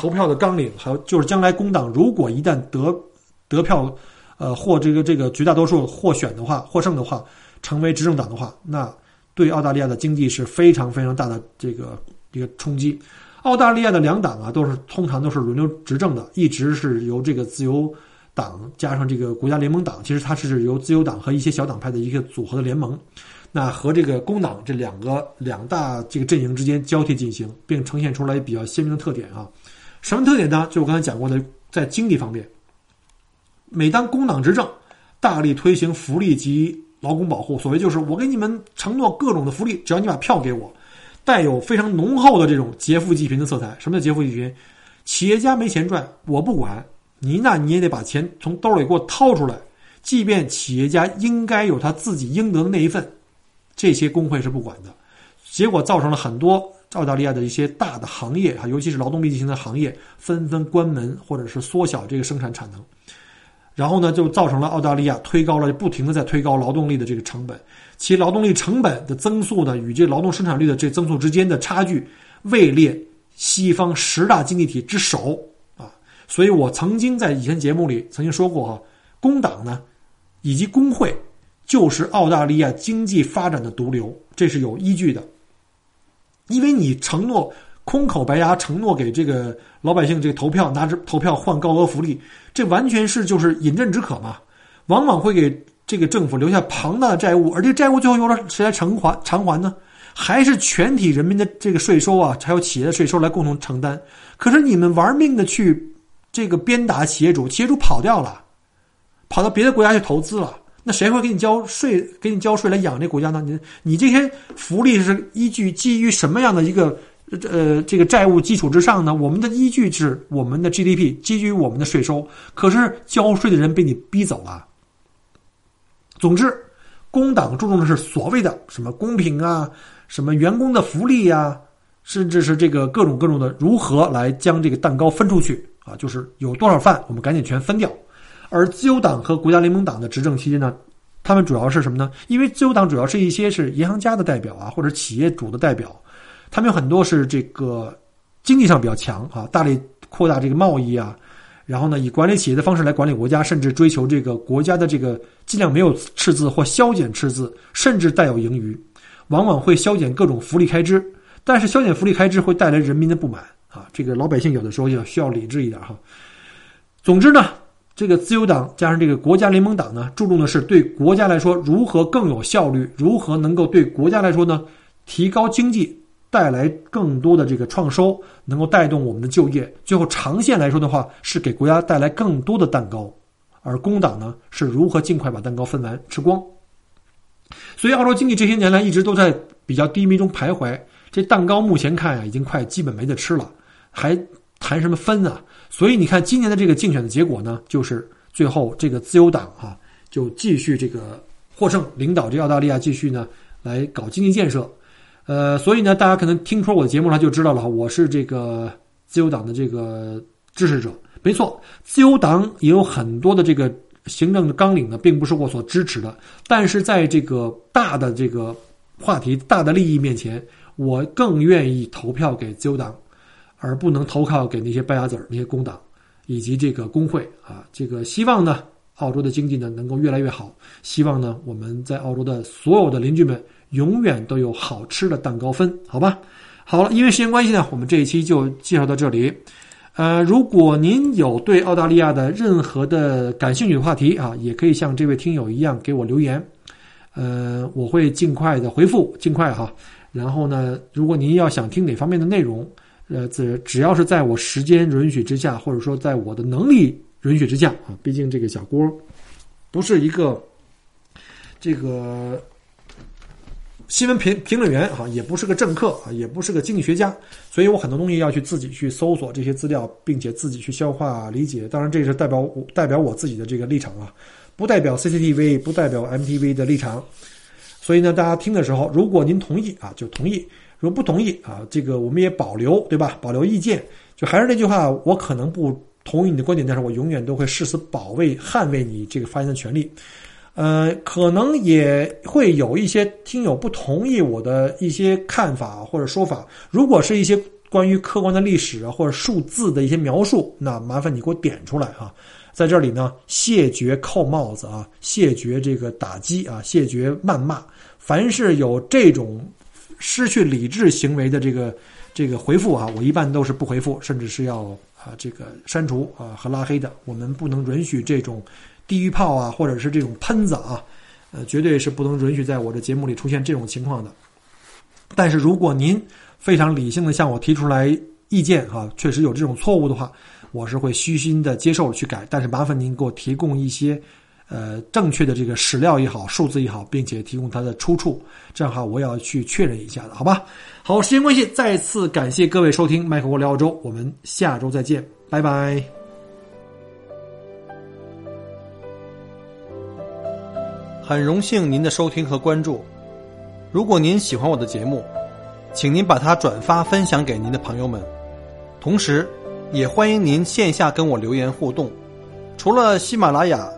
投票的纲领，还有就是将来工党如果一旦得得票，呃，获这个这个绝大多数获选的话，获胜的话，成为执政党的话，那对澳大利亚的经济是非常非常大的这个一个冲击。澳大利亚的两党啊，都是通常都是轮流执政的，一直是由这个自由党加上这个国家联盟党，其实它是由自由党和一些小党派的一个组合的联盟，那和这个工党这两个两大这个阵营之间交替进行，并呈现出来比较鲜明的特点啊。什么特点呢？就我刚才讲过的，在经济方面，每当工党执政，大力推行福利及劳工保护，所谓就是我给你们承诺各种的福利，只要你把票给我，带有非常浓厚的这种劫富济贫的色彩。什么叫劫富济贫？企业家没钱赚，我不管你，那你也得把钱从兜里给我掏出来，即便企业家应该有他自己应得的那一份，这些工会是不管的，结果造成了很多。澳大利亚的一些大的行业啊，尤其是劳动密集型的行业，纷纷关门或者是缩小这个生产产能，然后呢，就造成了澳大利亚推高了，不停的在推高劳动力的这个成本，其劳动力成本的增速呢，与这劳动生产率的这增速之间的差距位列西方十大经济体之首。所以我曾经在以前节目里曾经说过哈，工党呢以及工会就是澳大利亚经济发展的毒瘤，这是有依据的。因为你承诺空口白牙承诺给这个老百姓这个投票拿着投票换高额福利，这完全是就是饮鸩止渴嘛，往往会给这个政府留下庞大的债务，而这个债务最后由谁来偿还偿还呢？还是全体人民的这个税收啊，还有企业的税收来共同承担。可是你们玩命的去这个鞭打企业主，企业主跑掉了，跑到别的国家去投资了。那谁会给你交税？给你交税来养这国家呢？你你这些福利是依据基于什么样的一个呃这个债务基础之上呢？我们的依据是我们的 GDP，基于我们的税收。可是交税的人被你逼走了。总之，工党注重的是所谓的什么公平啊，什么员工的福利呀，甚至是这个各种各种的如何来将这个蛋糕分出去啊？就是有多少饭，我们赶紧全分掉。而自由党和国家联盟党的执政期间呢，他们主要是什么呢？因为自由党主要是一些是银行家的代表啊，或者企业主的代表，他们有很多是这个经济上比较强啊，大力扩大这个贸易啊，然后呢，以管理企业的方式来管理国家，甚至追求这个国家的这个尽量没有赤字或削减赤字，甚至带有盈余，往往会削减各种福利开支，但是削减福利开支会带来人民的不满啊，这个老百姓有的时候要需要理智一点哈。总之呢。这个自由党加上这个国家联盟党呢，注重的是对国家来说如何更有效率，如何能够对国家来说呢提高经济，带来更多的这个创收，能够带动我们的就业。最后长线来说的话，是给国家带来更多的蛋糕。而工党呢，是如何尽快把蛋糕分完吃光。所以澳洲经济这些年来一直都在比较低迷中徘徊。这蛋糕目前看呀，已经快基本没得吃了，还谈什么分啊？所以你看，今年的这个竞选的结果呢，就是最后这个自由党啊，就继续这个获胜，领导这澳大利亚继续呢来搞经济建设。呃，所以呢，大家可能听说我的节目了就知道了，我是这个自由党的这个支持者。没错，自由党也有很多的这个行政的纲领呢，并不是我所支持的。但是在这个大的这个话题、大的利益面前，我更愿意投票给自由党。而不能投靠给那些败家子儿、那些工党以及这个工会啊！这个希望呢，澳洲的经济呢能够越来越好。希望呢，我们在澳洲的所有的邻居们永远都有好吃的蛋糕分，好吧？好了，因为时间关系呢，我们这一期就介绍到这里。呃，如果您有对澳大利亚的任何的感兴趣的话题啊，也可以像这位听友一样给我留言，呃，我会尽快的回复，尽快哈。然后呢，如果您要想听哪方面的内容，呃，只只要是在我时间允许之下，或者说在我的能力允许之下啊，毕竟这个小郭不是一个这个新闻评评论员啊，也不是个政客啊，也不是个经济学家，所以我很多东西要去自己去搜索这些资料，并且自己去消化理解。当然，这是代表代表我自己的这个立场啊，不代表 CCTV，不代表 MTV 的立场。所以呢，大家听的时候，如果您同意啊，就同意。如果不同意啊，这个我们也保留，对吧？保留意见。就还是那句话，我可能不同意你的观点，但是我永远都会誓死保卫、捍卫你这个发言的权利。呃，可能也会有一些听友不同意我的一些看法或者说法。如果是一些关于客观的历史啊或者数字的一些描述，那麻烦你给我点出来哈。在这里呢，谢绝扣帽子啊，谢绝这个打击啊，谢绝谩骂。凡是有这种。失去理智行为的这个这个回复啊，我一般都是不回复，甚至是要啊这个删除啊和拉黑的。我们不能允许这种地狱炮啊，或者是这种喷子啊，呃，绝对是不能允许在我的节目里出现这种情况的。但是如果您非常理性的向我提出来意见哈，确实有这种错误的话，我是会虚心的接受去改。但是麻烦您给我提供一些。呃，正确的这个史料也好，数字也好，并且提供它的出处，这样哈，我也要去确认一下的，好吧？好，时间关系，再次感谢各位收听麦克国聊澳洲，我们下周再见，拜拜。很荣幸您的收听和关注，如果您喜欢我的节目，请您把它转发分享给您的朋友们，同时，也欢迎您线下跟我留言互动，除了喜马拉雅。